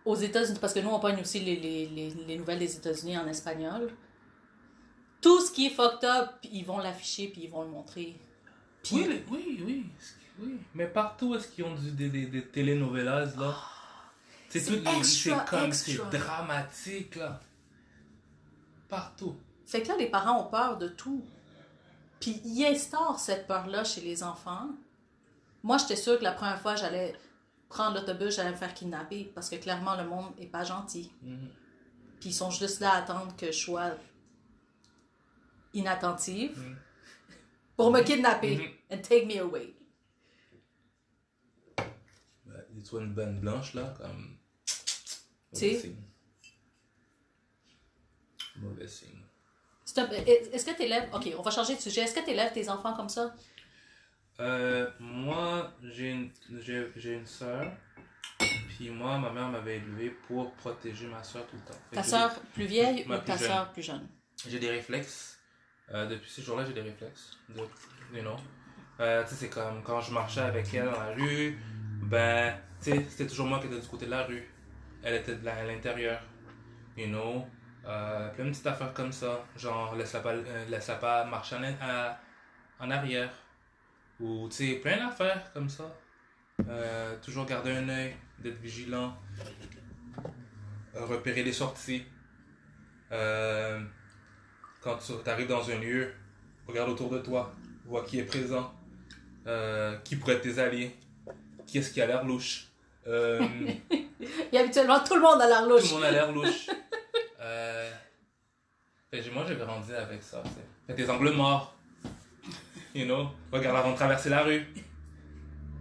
Aux États-Unis, parce que nous, on pogne aussi les, les, les, les nouvelles des États-Unis en espagnol. Tout ce qui est fucked up, ils vont l'afficher puis ils vont le montrer. Puis, Oui, oui, oui, oui. Mais partout est-ce qu'ils ont des, des, des telenovelas, là? C'est C'est tout, c'est comme, c'est dramatique, là. Partout. Fait que là, les parents ont peur de tout. Puis ils instaurent cette peur-là chez les enfants. Moi, j'étais sûre que la première fois, j'allais prendre l'autobus, j'allais me faire kidnapper parce que clairement, le monde est pas gentil. Mhm. Puis ils sont juste là à attendre que je sois inattentive Mhm. pour me kidnapper Mhm. and take me away. Ben, et toi, une bande blanche, là, comme. sais? Mauvais signe. Mauvais signe. Stop. Est-ce que tu élèves... OK, on va changer de sujet. Est-ce que tu élèves tes enfants comme ça? Euh, moi, j'ai une, j'ai, j'ai une sœur. Puis moi, ma mère m'avait élevé pour protéger ma sœur tout le temps. Fait Ta sœur plus vieille ou ta sœur plus jeune? J'ai des réflexes. Euh, depuis ce jour-là, j'ai des réflexes. You know. Euh, c'est comme quand je marchais avec elle dans la rue, ben, c'était toujours moi qui étais du côté de la rue. Elle était à l'intérieur. You know. Euh, plein de petites affaires comme ça. Genre, laisse-la pas, laisse-la pas marcher en, en arrière. Ou, plein d'affaires comme ça. Toujours garder un œil, d'être vigilant. Repérer les sorties. Quand tu arrives dans un lieu, regarde autour de toi, vois qui est présent, euh, qui pourrait être tes alliés, qui est-ce qui a l'air louche. Euh, Et habituellement, tout le monde a l'air tout louche. le monde a l'air louche. Euh, fait que moi, j'ai grandi avec ça. Fait des angles morts. You know, regarde avant de traverser la rue.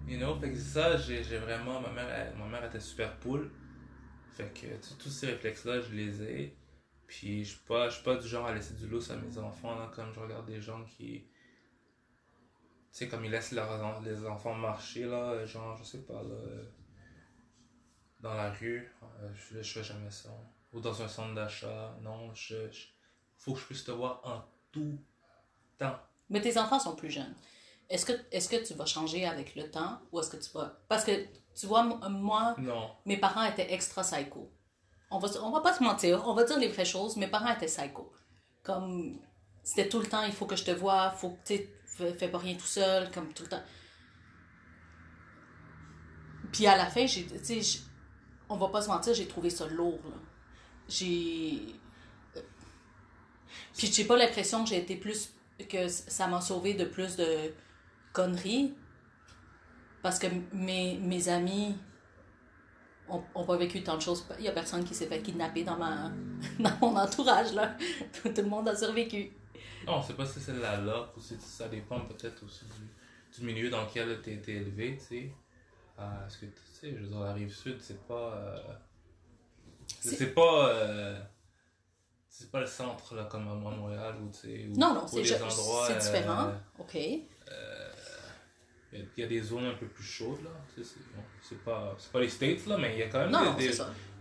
You know, fait que ça, j'ai vraiment. Ma mère, elle- ma mère était super poule. Fait que tous ces réflexes-là, je les ai. Puis je suis pas, je suis pas du genre à laisser du lousse à mes enfants, là, comme je regarde des gens qui. Tu sais, comme ils laissent leurs, les enfants marcher, là, genre, je sais pas, là. euh, Dans la rue, euh, je, je fais jamais ça. Ou dans un centre d'achat, non, je, je- Faut que je puisse te voir en tout temps. Mais tes enfants sont plus jeunes. Est-ce que, est que tu vas changer avec le temps ou est-ce que tu vas... Parce que, tu vois, moi, Non. mes parents étaient extra psycho. On va, on va pas se mentir, on va dire les vraies choses. Mes parents étaient psycho. Comme, c'était tout le temps, il faut que je te vois, faut que, tu fais, pas rien tout seul, comme tout le temps. Puis à la fin, j'ai, on va pas se mentir, j'ai trouvé ça lourd. J'ai... Puis j'ai pas l'impression que j'ai été plus. que ça m'a sauvé de plus de conneries. Parce que mes, mes amis ont, pas vécu tant de choses. Il y a personne qui s'est fait kidnapper dans, ma, dans mon entourage, là. Tout le monde a survécu. Non, c'est pas si c'est la luck ou si ça dépend peut-être aussi du, du, milieu dans lequel tu été élevé, tu sais. Euh, ce que, tu sais, je veux dire, la rive sud, c'est pas. Euh, c'est pas. Euh, c'est pas le centre, là, comme à Montréal, ou tu sais. Non, non, c'est différent. ok. Il y a des zones un peu plus chaudes, là. C'est pas, pas les States, là, mais il y a quand même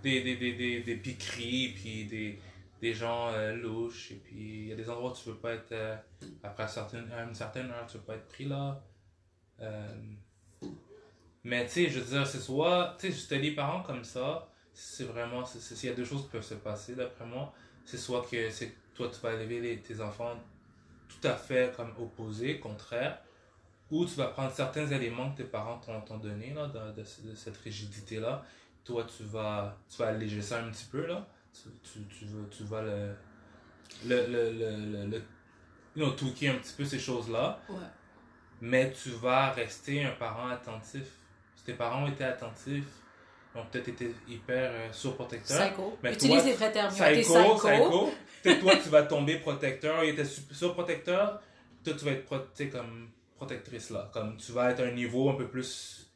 des, des, des, des, des, piqueries, puis des, des gens euh, louches, et puis il y a des endroits où tu veux pas être, euh, après à une certaine heure, tu veux pas être pris là. Euh, mais tu sais, je veux dire, c'est soit, tu sais, des parents comme ça, c'est vraiment, s'il y a deux choses qui peuvent se passer, d'après moi, c'est soit que toi, tu vas élever tes enfants tout à fait comme opposés, contraire, ou tu vas prendre certains éléments que tes parents t'ont donné là, de, de, cette rigidité-là. Toi, tu vas, tu vas alléger ça un petit peu. Là. Tu, tu, tu, vas, tu vas le, le, le, le, le you know, un petit peu ces choses-là. Ouais. Mais tu vas rester un parent attentif. Si tes parents été attentifs, ont peut-être été hyper euh, surprotecteurs. Psycho. Mais Utilise les vrais termes. Psycho, psycho. psycho. Peut-être toi, tu vas tomber protecteur. Il était surprotecteur. Toi, tu vas être protecteur comme protectrice là. Comme tu vas être à un niveau un peu plus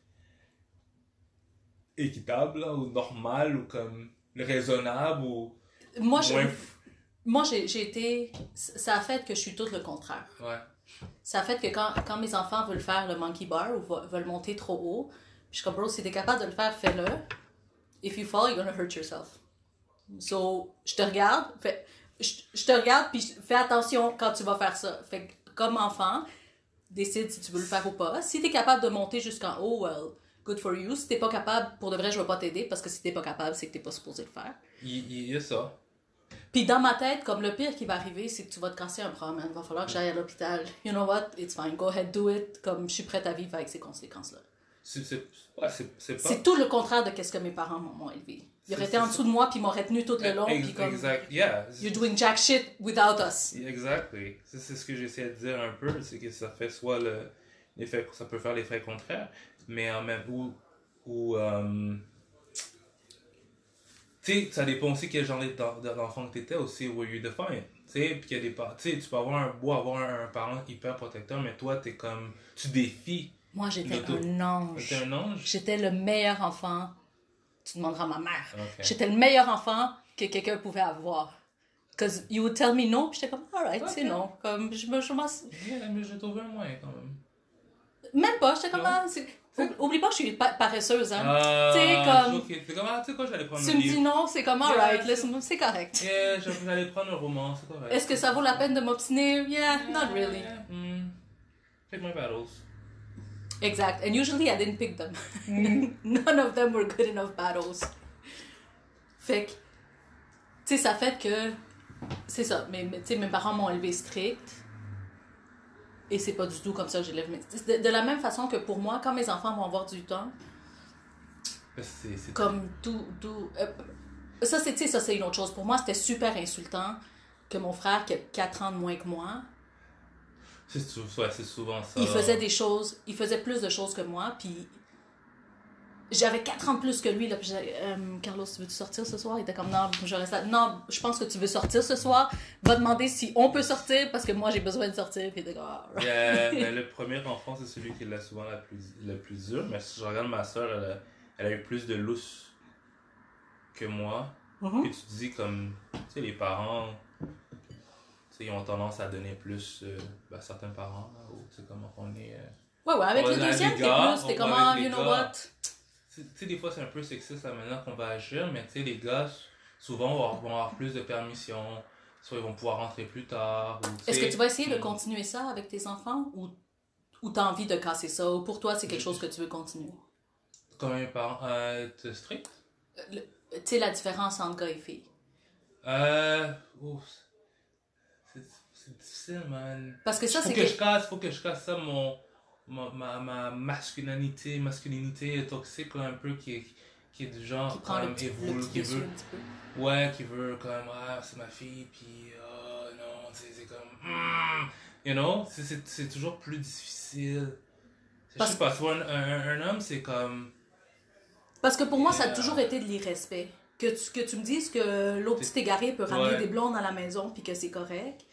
équitable ou normal ou comme raisonnable ou moi moins... moi j'ai été ça a fait que je suis tout le contraire. Ouais. Ça a fait que quand, quand mes enfants veulent faire le monkey bar ou veulent monter trop haut je suis comme bro si t'es capable de le faire fais-le. If you fall you're gonna hurt yourself. So je te regarde fais, je, je te regarde puis fais attention quand tu vas faire ça. Fait comme enfant décide si tu veux le faire ou pas. Si tu es capable de monter jusqu'en haut, well, good for you. Si t'es pas capable, pour de vrai, je vais pas t'aider parce que si t'es pas capable, c'est que t'es pas supposé le faire. Il, y a ça. Puis dans ma tête, comme le pire qui va arriver, c'est que tu vas te casser un bras, man. Il va falloir que j'aille à l'hôpital. You know what? It's fine. Go ahead, do it. Comme je suis prête à vivre avec ces conséquences-là. C'est ouais, pas... tout le contraire de ce que mes parents m'ont élevé. Ils auraient été en dessous de moi, puis ils m'auraient tenu tout le long. Puis comme, exact, yeah. You're doing jack shit without us. Exactly. C'est ce que j'essaie de dire un peu, c'est que ça fait soit l'effet, ça peut faire l'effet contraire, mais en même ou, ou euh, tu sais, ça dépend aussi quel genre d'enfant que tu étais aussi, où you define. Tu sais, puis il y a des tu sais, tu peux avoir un beau avoir un, parent hyper protecteur, mais toi, tu es comme, tu défies. Moi, j'étais un ange. J'étais un ange? J'étais le meilleur enfant tu demanderas à ma mère. J'étais le meilleur enfant que quelqu'un pouvait avoir. Because you would tell me no, j'étais comme, alright, c'est non. Comme, je me. Je mais j'ai trouvé un moyen quand même. Même pas, j'étais comme, ah, Oublie pas je suis paresseuse, hein. Ah, tu sais, comme. Ah, tu sais quoi, j'allais prendre un Tu me dis non, c'est comme, alright, c'est correct. Yeah, j'allais prendre un roman, c'est correct. Est-ce que ça vaut la peine de m'obstiner? Yeah, not really. Mm. Take my battles. Exact. And usually I didn't pick them. Mm. None of them were good enough battles. Fait que, tu sais, ça fait que. C'est ça. Mais, tu sais, mes parents m'ont élevé strict. Et c'est pas du tout comme ça que j'élève mes. De, de la même façon que pour moi, quand mes enfants vont avoir du temps. C'est, Comme tout. tout euh, ça, c'est, ça, c'est une autre chose. Pour moi, c'était super insultant que mon frère, qui a 4 ans de moins que moi, c'est souvent ça. Il faisait des choses, il faisait plus de choses que moi, puis j'avais 4 ans de plus que lui. Là, puis euh, Carlos, tu veux-tu sortir ce soir? Il était comme, non, je reste Non, je pense que tu veux sortir ce soir. Va demander si on peut sortir parce que moi j'ai besoin de sortir. Puis il était ah, mais le premier enfant, c'est celui qui l'a souvent la plus, le plus dur. Mais si je regarde ma soeur, elle a, elle a eu plus de lousse que moi. Mm tu dis comme, tu sais, les parents ils ont tendance à donner plus euh, ben, certains parents, ou c'est comment on est. Euh, ouais, ouais, avec le deuxième, t'es plus, t'es comment, you know what? Tu sais, des fois, c'est un peu sexiste la manière qu'on va agir, mais tu sais, les gars, souvent, vont avoir, plus de permission, soit ils vont pouvoir rentrer plus tard. Est-ce que tu vas essayer de continuer ça avec tes enfants, ou, ou t'as envie de casser ça, ou pour toi, c'est quelque chose que tu veux continuer? Comme un parent, être strict? Tu sais, la différence entre gars et filles? Euh. Ouf difficile, man. Parce que ça, c'est. Faut que, je casse, faut que je casse ça, mon. Ma, ma, ma masculinité, masculinité toxique, là, un peu, qui est, qui est du genre. Qui prend qui veut. Ouais, qui veut, comme, ah, c'est ma fille, puis, oh non, c'est comme. hmm, you know, c'est- toujours plus difficile. Je Parce- sais pas, tu vois, un, un- un homme, c'est comme. Parce que pour moi, ça a toujours été de l'irrespect. Que tu, que tu me dises que l'autre petit égaré peut ramener Ouais. des blondes à la maison puis que c'est correct.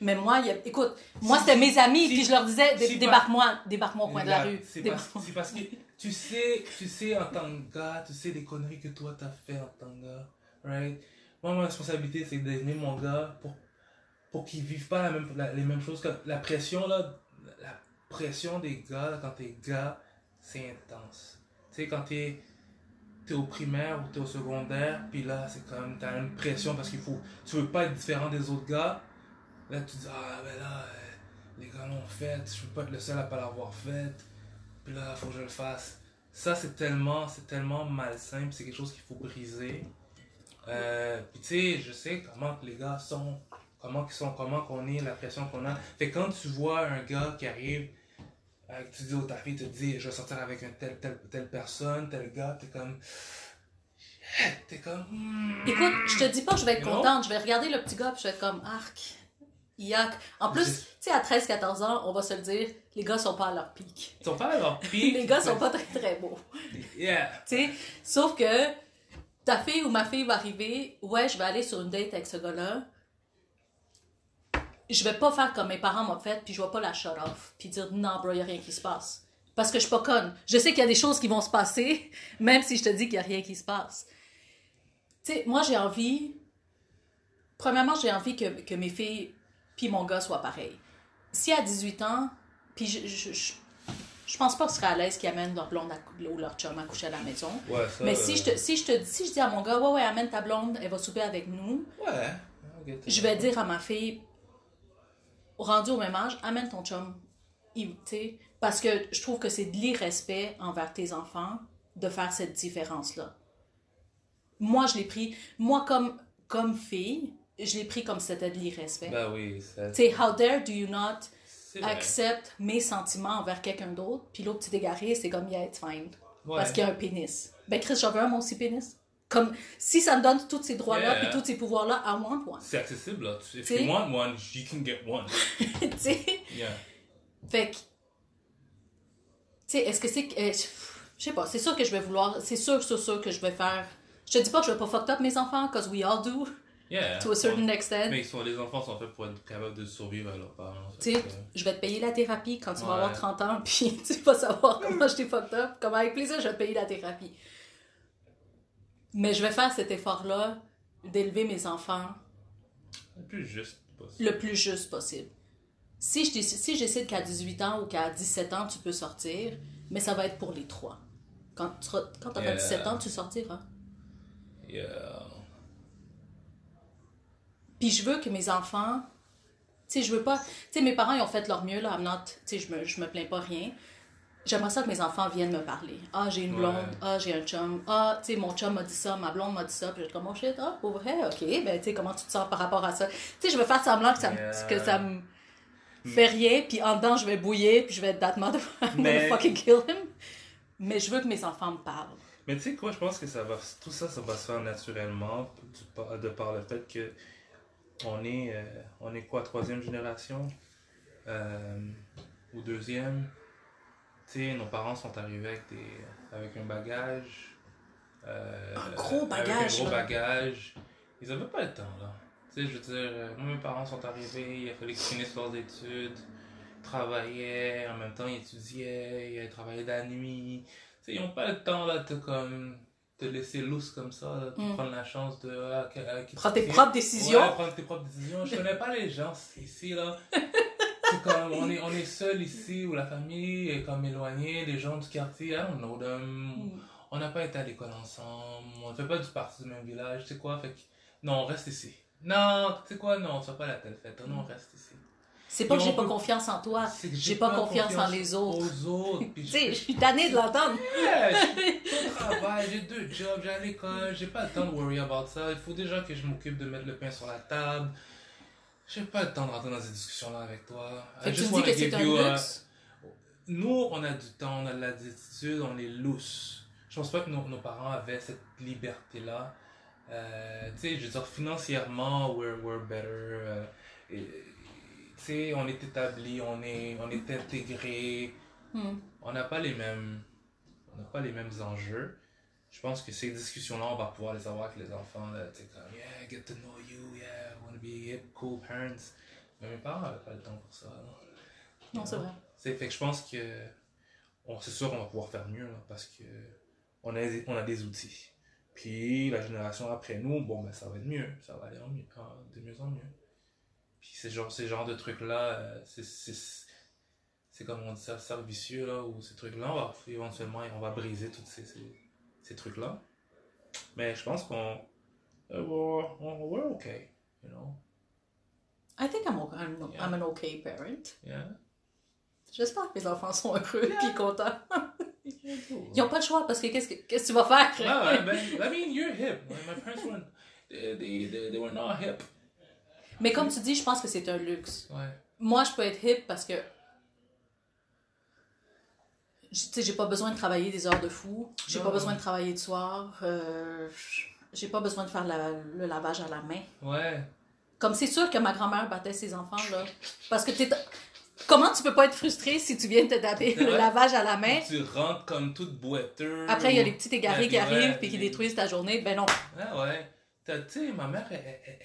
Mais moi, il y a... écoute, moi, c'était mes amis, si- puis je leur disais, dé- si- débarque-moi, débarque-moi au coin de la rue. C'est parce, que tu sais, tu sais en tant que gars, tu sais les conneries que toi t'as fait en tant que gars, right? Moi, ma responsabilité, c'est d'aimer mon gars pour, pour qu'il vive pas la même, la- les mêmes choses que la pression, là, la pression des gars, là, quand t'es gars, c'est intense. Tu sais, quand t'es es au primaire ou t'es au secondaire, puis là, c'est comme, t'as une pression parce qu'il faut, tu veux pas être différent des autres gars. Là, tu dis, ah, ben là, euh, les gars l'ont fait, je peux pas être le seul à pas l'avoir fait. Puis là, faut que je le fasse. Ça, c'est tellement, c'est tellement malsain, c'est quelque chose qu'il faut briser. Euh, puis tu sais, je sais comment que les gars sont, comment qu'ils sont, comment qu'on est, la pression qu'on a. Fait quand tu vois un gars qui arrive, euh, tu dis, oh, ta fille te dit, je vais sortir avec une telle, telle, telle personne, tel gars, t'es comme. T'es comme. hmm. Écoute, je te dis pas que je vais être contente. Je vais regarder le petit gars puis je vais être comme arc. Yak. En plus, tu sais, à 13-14 ans, on va se le dire, les gars sont pas à leur pic. Ils sont pas à leur pic. Les gars sont pas très très beaux. Yeah. Tu sais, sauf que ta fille ou ma fille va arriver, ouais, je vais aller sur une date avec ce gars-là. Je vais pas faire comme mes parents m'ont fait, puis je vais pas la shut off, puis dire non, bro, y a rien qui se passe. Parce que je suis pas conne. Je sais qu'il y a des choses qui vont se passer, même si je te dis qu'il y a rien qui se passe. Tu sais, moi, j'ai envie. Premièrement, j'ai envie que, que mes filles puis mon gars soient pareils. Si à 18 ans, puis je, je, je, je pense pas que ce serait à l'aise qu'ils amènent leur blonde à ou leur chum à coucher à la maison. Ouais, ça. Mais si je, te, si, je te, si je dis à mon gars, ouais, ouais, amène ta blonde, elle va souper avec nous, Ouais. Je vais dire à ma fille, rendu au même âge, amène ton chum. Il- parce que je trouve que c'est de l'irrespect envers tes enfants de faire cette différence-là. Moi, je l'ai pris, moi, comme, comme fille, je l'ai pris comme c'était de l'irrespect. Ben oui, sais, how dare do you not c'est accept mes sentiments envers quelqu'un d'autre, puis l'autre petit égaré, c'est comme, yeah, it's fine. Ouais. Parce qu'il y a un pénis. Ben, Chris, j'en veux un, moi aussi, pénis. Comme, si ça me donne tous ces droits-là, Yeah. puis tous ces pouvoirs-là, I want one. C'est accessible là. Tu- If T'sais. you want one, you can get one. tu sais? Yeah. Fait que. Tu sais, est-ce que c'est. euh, je sais pas, c'est sûr que je vais vouloir. C'est sûr, sûr, sûr que je vais faire. Je te dis pas que je vais pas fucked up mes enfants, cause we all do, Yeah. to a certain extent. Mais sont, les enfants sont faits pour être capables de survivre à leurs parents. Tu sais, je vais te payer la thérapie quand tu vas avoir 30 ans, puis tu vas savoir comment je t'ai fucked up. Comment avec plaisir, je vais te payer la thérapie. Mais je vais faire cet effort-là d'élever mes enfants Le plus juste possible. le plus juste possible. Si je décide, si je décide qu'à 18 ans ou qu'à 17 ans, tu peux sortir, mais ça va être pour les trois. Quand tu auras, quand auras Yeah. 17 ans, tu sortiras. Yeah. Puis je veux que mes enfants, tu sais, je veux pas, tu sais, mes parents, ils ont fait leur mieux, là, tu sais, je me, je me plains pas rien. J'aimerais ça que mes enfants viennent me parler. Ah, j'ai une Ouais. blonde, ah, j'ai un chum, ah, tu sais, mon chum m'a dit ça, ma blonde m'a dit ça, puis je suis comme, oh shit, ah, pour vrai, ok, ben, tu sais, comment tu te sens par rapport à ça? Tu sais, je veux faire semblant que ça, Yeah. que ça me fait rien, puis en dedans, je vais bouiller, puis je vais être that mother, I'm gonna Mais- fucking kill him. Mais je veux que mes enfants me parlent. Mais tu sais quoi, je pense que ça va, tout ça, ça va se faire naturellement de par le fait que on est, euh, on est quoi, troisième génération? Euh, ou deuxième? Tu sais, nos parents sont arrivés avec, des, avec un bagage. euh, Un gros avec bagage, Un gros bagage. Ils avaient pas le temps, là. Tu sais, je veux dire, moi, mes parents sont arrivés, il a fallu qu'ils finissent leurs études, ils travaillaient, en même temps, ils étudiaient, ils travaillaient la nuit. Tu sais, ils n'ont pas le temps, là, de comme te laisser loose comme ça, là, Mm. prendre la chance de. ah, qui Prends tes propres décisions. Ouais, prendre tes propres décisions. Je connais pas les gens ici, là. C'est comme, on est, on est seul ici, où la famille est comme éloignée, les gens du quartier, I don't know them. Mm. On n'a pas été à l'école ensemble, on ne fait pas du parti du même village, tu sais quoi, fait que, non, on reste ici. Non, tu sais quoi, non, on ne fait pas la telle fête, non, on reste ici. C'est pas que j'ai pas peut- confiance en toi, j'ai pas confiance en les autres. Aux autres. Tu sais, je suis tannée de l'entendre. Yeah, j'ai travail, j'ai deux jobs, j'ai à l'école, j'ai pas le temps de worry about ça. Il faut déjà que je m'occupe de mettre le pain sur la table. J'ai pas le temps de rentrer dans ces discussions-là avec toi. Fait I que tu dis que c'est un you luxe? Nous, on a du temps, on a de l'attitude, on est loose. Je pense pas que nos, nos parents avaient cette liberté-là. Euh, tu sais, je veux dire, financièrement, we're, we're better. euh, et, sais, on est établi, on est, on est intégré. Hmm. On n'a pas les mêmes, on n'a pas les mêmes enjeux. Je pense que ces discussions-là, on va pouvoir les avoir avec les enfants. Tu sais, comme, yeah, get to know you, yeah, to be hip, cool parents. Mais mes parents n'avaient pas le temps pour ça. là. Non, c'est vrai. C'est fait que je pense que on, c'est sûr qu'on va pouvoir faire mieux là, parce que on a, des- on a des outils. Puis la génération après nous, bon ben ça va être mieux, ça va aller en mieux, de mieux en mieux. Puis ces genre, ces genres de trucs là, c'est c'est c'est comme on dit ça, cercle vicieux là où ces trucs là, on va éventuellement on va briser tous ces, ces, ces trucs là. Mais je pense qu'on euh, we're, on- we're okay, you know. I think I'm, okay. I'm, I'm an okay parent. Yeah. J'espère que mes enfants sont heureux et contents. Yeah, cool. Ils n'ont pas le choix parce que qu'est-ce que, qu'est-ce que tu vas faire? No, I mean, I mean, you're hip. My parents weren't. They, they, they were not hip. Mais comme tu dis, je pense que c'est un luxe. Ouais. Moi, je peux être hip parce que. Tu sais, j'ai pas besoin de travailler des heures de fou. J'ai pas besoin de travailler de soir. euh, j'ai pas besoin de faire la- le lavage à la main. Ouais. Comme c'est sûr que ma grand-mère battait ses enfants, là. Parce que t'es. Comment tu peux pas être frustré si tu viens de te taper le vrai. lavage à la main? Tu rentres comme toute boiteux. Après, il y a les petits égarés qui arrivent ouais, puis qui détruisent ta journée. Ben non. Ah ouais. Tu sais, ma mère, elle- elle-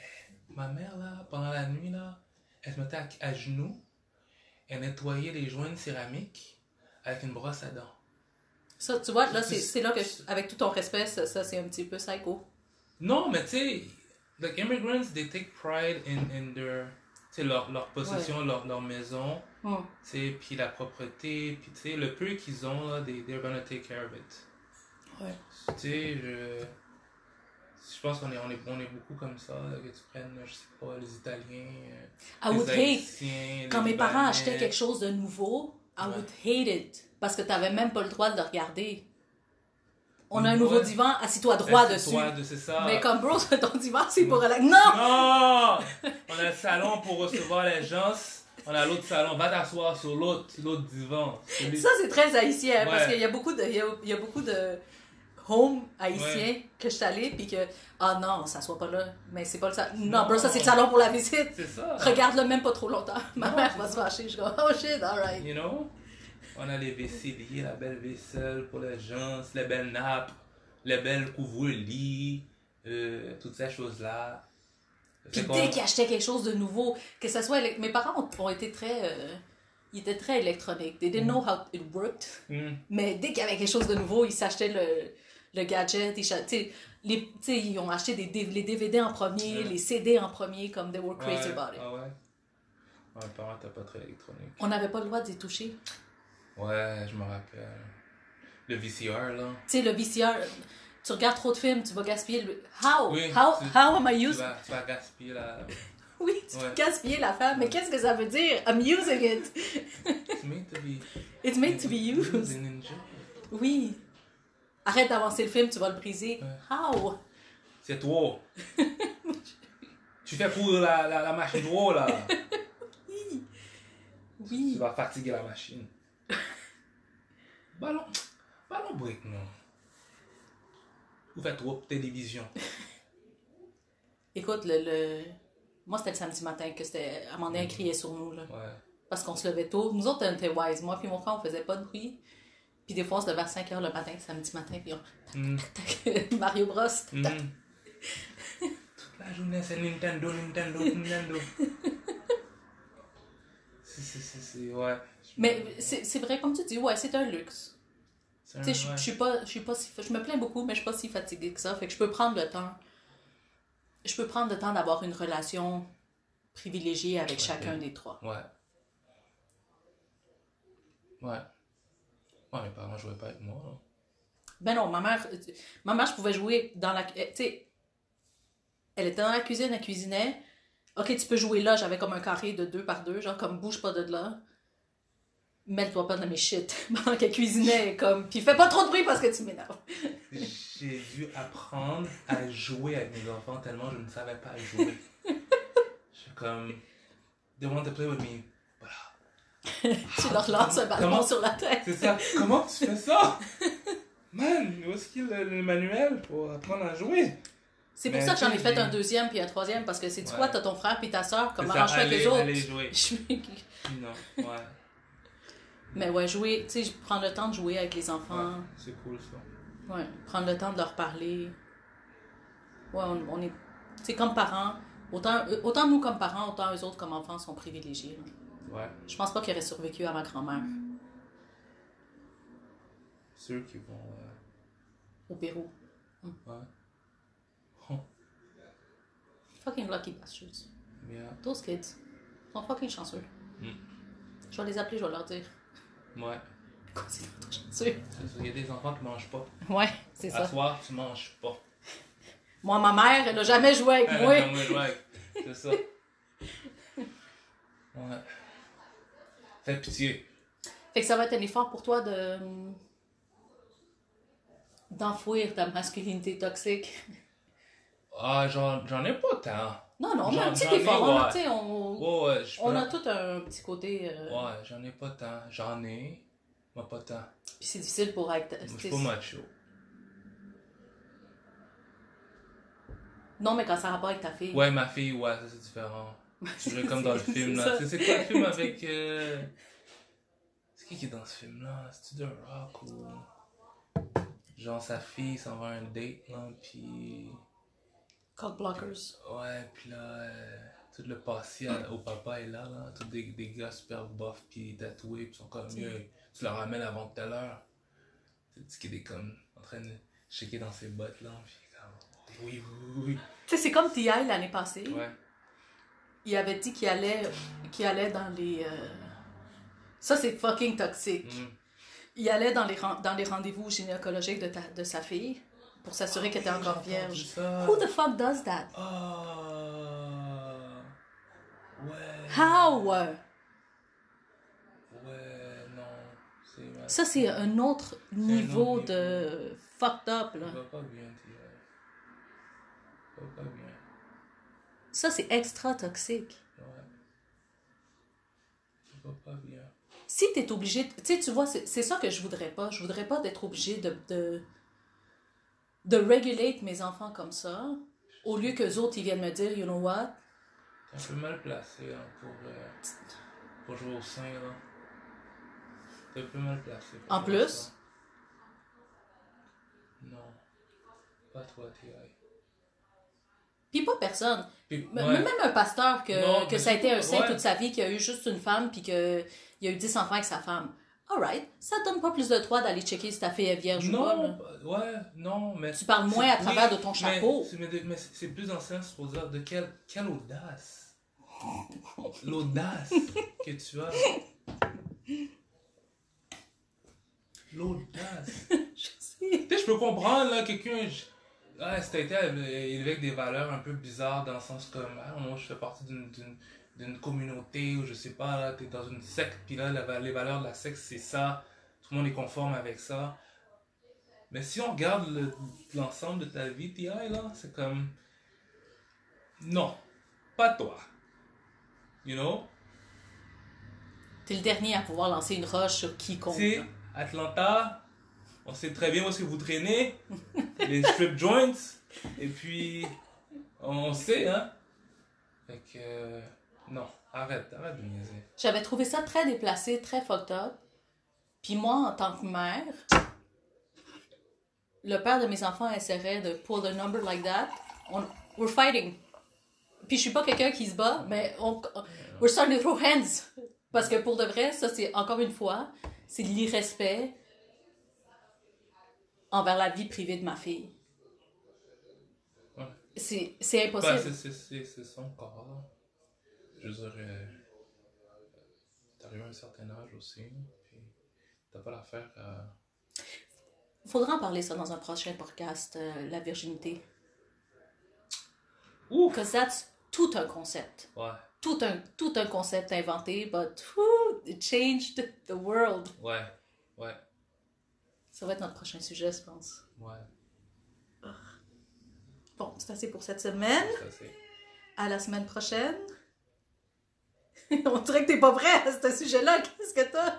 ma mère, là, pendant la nuit, là, elle se mettait à, à genoux, elle nettoyait les joints de céramique avec une brosse à dents. Ça, tu vois, là, c'est là que, avec tout ton respect, ça, ça, c'est un petit peu psycho. Non, mais tu sais, like immigrants, they take pride in, in their, leur, leur possession, leur, leur maison. Tu sais, puis la propreté, puis tu sais, le peu qu'ils ont, là, they, they're gonna take care of it. Ouais. Tu sais, je... Je pense qu'on est, on est, on est beaucoup comme ça, que tu prennes, je sais pas, les Italiens, I les would hate. Haïtiens, Quand mes parents achetaient quelque chose de nouveau, I Ouais. would hate it. Parce que t'avais même pas le droit de le regarder. On a un nouveau Ouais. divan, assis-toi droit dessus. c'est toi, de- c'est ça. Mais comme bro, ton divan, c'est pour relaxer. Non! Non! On a le salon pour recevoir les gens. On a l'autre salon. Va t'asseoir sur l'autre, l'autre divan. Celui- Ça, c'est très haïtien, parce Ouais. qu'il y a beaucoup de, il y a, il y a beaucoup de home haïtiens que je suis allée, puis que, ah non, ça soit pas là. Mais c'est pas le salon. Non, bro, ça, c'est le salon pour la visite. C'est ça. Regarde-le même pas trop longtemps. Ma Non, mère va se ça. fâcher. Je dis, oh shit, alright. You know? On a les vaisseliers, la belle vaisselle pour les gens, les belles nappes, les belles couvre-lits, euh, toutes ces choses-là. Puis dès qu'ils achetaient quelque chose de nouveau, que ce soit. Mes parents ont, ont été très. euh, ils étaient très électroniques. They didn't know how it worked. Hmm. Mais dès qu'il y avait quelque chose de nouveau, ils s'achetaient le, le gadget. Ils, tu les, tu ont acheté des, les DVD en premier, Ouais. les CD en premier, comme they were crazy Ouais, about it. Ah ouais? Mes parents, pas très électronique. On n'avait pas le droit d'y toucher. Ouais, je me rappelle. Le VCR, là. Tu sais, le VCR, tu regardes trop de films, tu vas gaspiller le. How? Oui, how, tu- how am I Tu using. vas, tu vas gaspiller la. Oui, tu vas gaspiller la femme, mais qu'est-ce que ça veut dire? I'm using it? It's made to be. It's made to be used. Oui. Arrête d'avancer le film, tu vas le briser. Ouais. How? C'est trop. tu fais pour la, la, la machine trop, là. Tu Oui. vas fatiguer la machine. Ballon. Ballon break, non. Vous faites trop de télévision. Écoute, le, le... moi, c'était le samedi matin que c'était. Amandine criait sur nous, là. Ouais. Parce qu'on se levait tôt. Nous autres, on était wise. Moi, puis mon frère, on faisait pas de bruit. Puis des fois, on se levait à 5 h le matin, samedi matin, puis on. Mm. Mario Bros. tac, Mm. Toute la journée, c'est Nintendo, Nintendo, Nintendo. C'est, c'est, c'est, c'est, ouais. Mais c'est c'est vrai, comme tu dis, ouais, c'est un luxe. C'est un- je- suis pas, je suis pas si, je me plains beaucoup, mais je suis pas si fatiguée que ça. Fait que je peux prendre le temps. Je peux prendre le temps d'avoir une relation privilégiée avec chacun des trois. Ouais. Ouais. Ouais, mes parents jouaient pas avec moi. là. Ben non, ma mère, euh, ma mère, je pouvais jouer dans la, euh, tu sais, elle était dans la cuisine, elle cuisinait. Ok, tu peux jouer là, j'avais comme un carré de deux par deux, genre comme bouge pas de là. Mêle-toi pas dans mes shit. Pendant qu'elle cuisinait, comme, puis fais pas trop de bruit parce que tu m'énerves. J'ai dû apprendre à jouer avec mes enfants tellement je ne savais pas jouer. Je suis comme. They want to play with me. Voilà. Tu leur lances un ballon Comment- sur la tête. C'est ça. Comment tu fais ça? Man, où est-ce qu'il y a le, le manuel? Pour apprendre à jouer? C'est pour Mais ça que j'en ai tu fait un deuxième puis un troisième, parce que c'est du Ouais. quoi, t'as ton frère puis ta soeur, comme C'est ça, arrange-toi avec les autres? allez jouer. Je- Non, ouais. Mais ouais, jouer, tu sais, prendre le temps de jouer avec les enfants. ouais. C'est cool ça. Ouais, prendre le temps de leur parler. Ouais, on, on est. Tu sais, comme parents, autant, euh, autant nous comme parents, autant eux autres comme enfants sont privilégiés. là. Ouais. Je pense pas qu'ils auraient survécu à ma grand-mère Ceux qui vont. euh, au Pérou. Ouais. Fucking lucky bastards. Bien. Those kids sont fucking chanceux. Mm. Je vais les appeler, je vais leur dire. Ouais. Chanceux? Il y a des enfants qui mangent pas. Ouais, c'est À ça. soir, tu manges pas. Moi, ma mère, elle a jamais joué avec moi. non, mais ouais, C'est ça. Ouais. Fais pitié. Fait que ça va être un effort pour toi de. d'enfouir ta masculinité toxique. Ah, j'en ai pas tant. Non, non, mais un J'en- petit effort. on a- ouais. on, Ouais, ouais, on a tout un petit côté. euh, Ouais, j'en ai pas tant. J'en ai, mais pas tant. Puis c'est difficile pour être. Je suis pas macho. Non, mais quand ça a rapport avec ta fille. Ouais, ma fille, ouais, ça c'est différent. Je dirais comme dans le film, là. c'est quoi le film avec. euh, C'est qui qui est dans ce film-là? C'est-tu The Rock ou. Genre, sa fille s'en va à un date, là, pis. Cock blockers. Ouais, puis là, euh, tout le passé à- au papa est là, là. Tous des, des gars super buff, puis tatoués, puis sont comme mieux. Tu le ramènes avant tout à l'heure. Tu sais, qu'il est comme en train de shaker dans ses bottes, là. Puis comme, oui, oui, oui. Tu sais, c'est comme T.I. l'année passée. Ouais. Il avait dit qu'il allait, qu'il allait dans les. euh, Ça, c'est fucking toxique. Mm. Il allait dans les, dans les rendez-vous gynécologiques de, ta- de sa fille pour s'assurer qu'elle était encore vierge. Who the fuck does that? Ah. Ouais. How? Ouais, non. C'est. Ça, c'est un autre niveau de fucked up, Ça là. va pas bien, Tia. Ça va pas bien. Ça, c'est extra toxique. Ouais. Ça va pas bien. Si t'es obligé... Tu sais, tu vois, c'est ça que je voudrais pas. Je voudrais pas d'être obligé de... de de regulate mes enfants comme ça, au lieu que autres, ils viennent me dire, you know what? T'es un peu mal placé hein, pour, euh, pour jouer au sein, là. T'es un peu mal placé. En plus? ça. Non. Pas toi, T.I. Puis pas personne. Puis, ouais. Même un pasteur que, Non, que ça a été un saint ouais. toute sa vie, qui a eu juste une femme, puis qu'il a eu 10 enfants avec sa femme. Alright, ça te donne pas plus de droit d'aller checker si ta fille est vierge ou pas. Non, ouais, non, mais. Tu parles moins à travers de ton chapeau. Mais, c'est- mais, plus dans le sens pour dire de quelle, quelle audace. L'audace que tu as. L'audace. Je sais. Je peux comprendre, là, quelqu'un. je- Ah, c'était été élevé avec des valeurs un peu bizarres dans le sens comme. Ah, moi, je fais partie d'une- communauté ou je sais pas, là, t'es dans une secte, puis là, la- les valeurs de la secte, c'est ça. Tout le monde est conforme avec ça. Mais si on regarde le- l'ensemble de ta vie, TI, là, c'est comme. Non, pas toi. You know? T'es le dernier à pouvoir lancer une roche sur quiconque. Tu. Atlanta, on sait très bien où est-ce que vous traînez, les strip joints, et puis on sait, hein. Fait que, euh, non, arrête, arrête de niaiser. J'avais trouvé ça très déplacé, très fucked up. Puis moi, en tant que mère, le père de mes enfants essaierait de pull a number like that. On, we're fighting. Puis je suis pas quelqu'un qui se bat, mais on, we're starting to throw hands. Parce que pour de vrai, ça c'est encore une fois, c'est de l'irrespect envers la vie privée de ma fille. Ouais. C'est c'est Ben, impossible. c'est- c'est- c'est c'est son corps. Je veux dire, euh, t'arrives à un certain âge aussi, puis t'as pas l'affaire à... Faudra en parler ça dans un prochain podcast, euh, la virginité. Ouf! Because that's tout un concept. Ouais, Tout un, tout un concept inventé, but whew, it changed the world. ouais, ouais, Ça va être notre prochain sujet, je pense. ouais. Bon, c'est assez pour cette semaine. À la semaine prochaine. On dirait que t'es pas prêt à ce sujet-là. Qu'est-ce que t'as?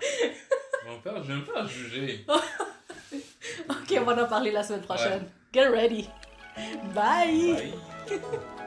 Me faire, je vais me faire juger. Ok, on va en parler la semaine prochaine. Get ready. Bye. Bye.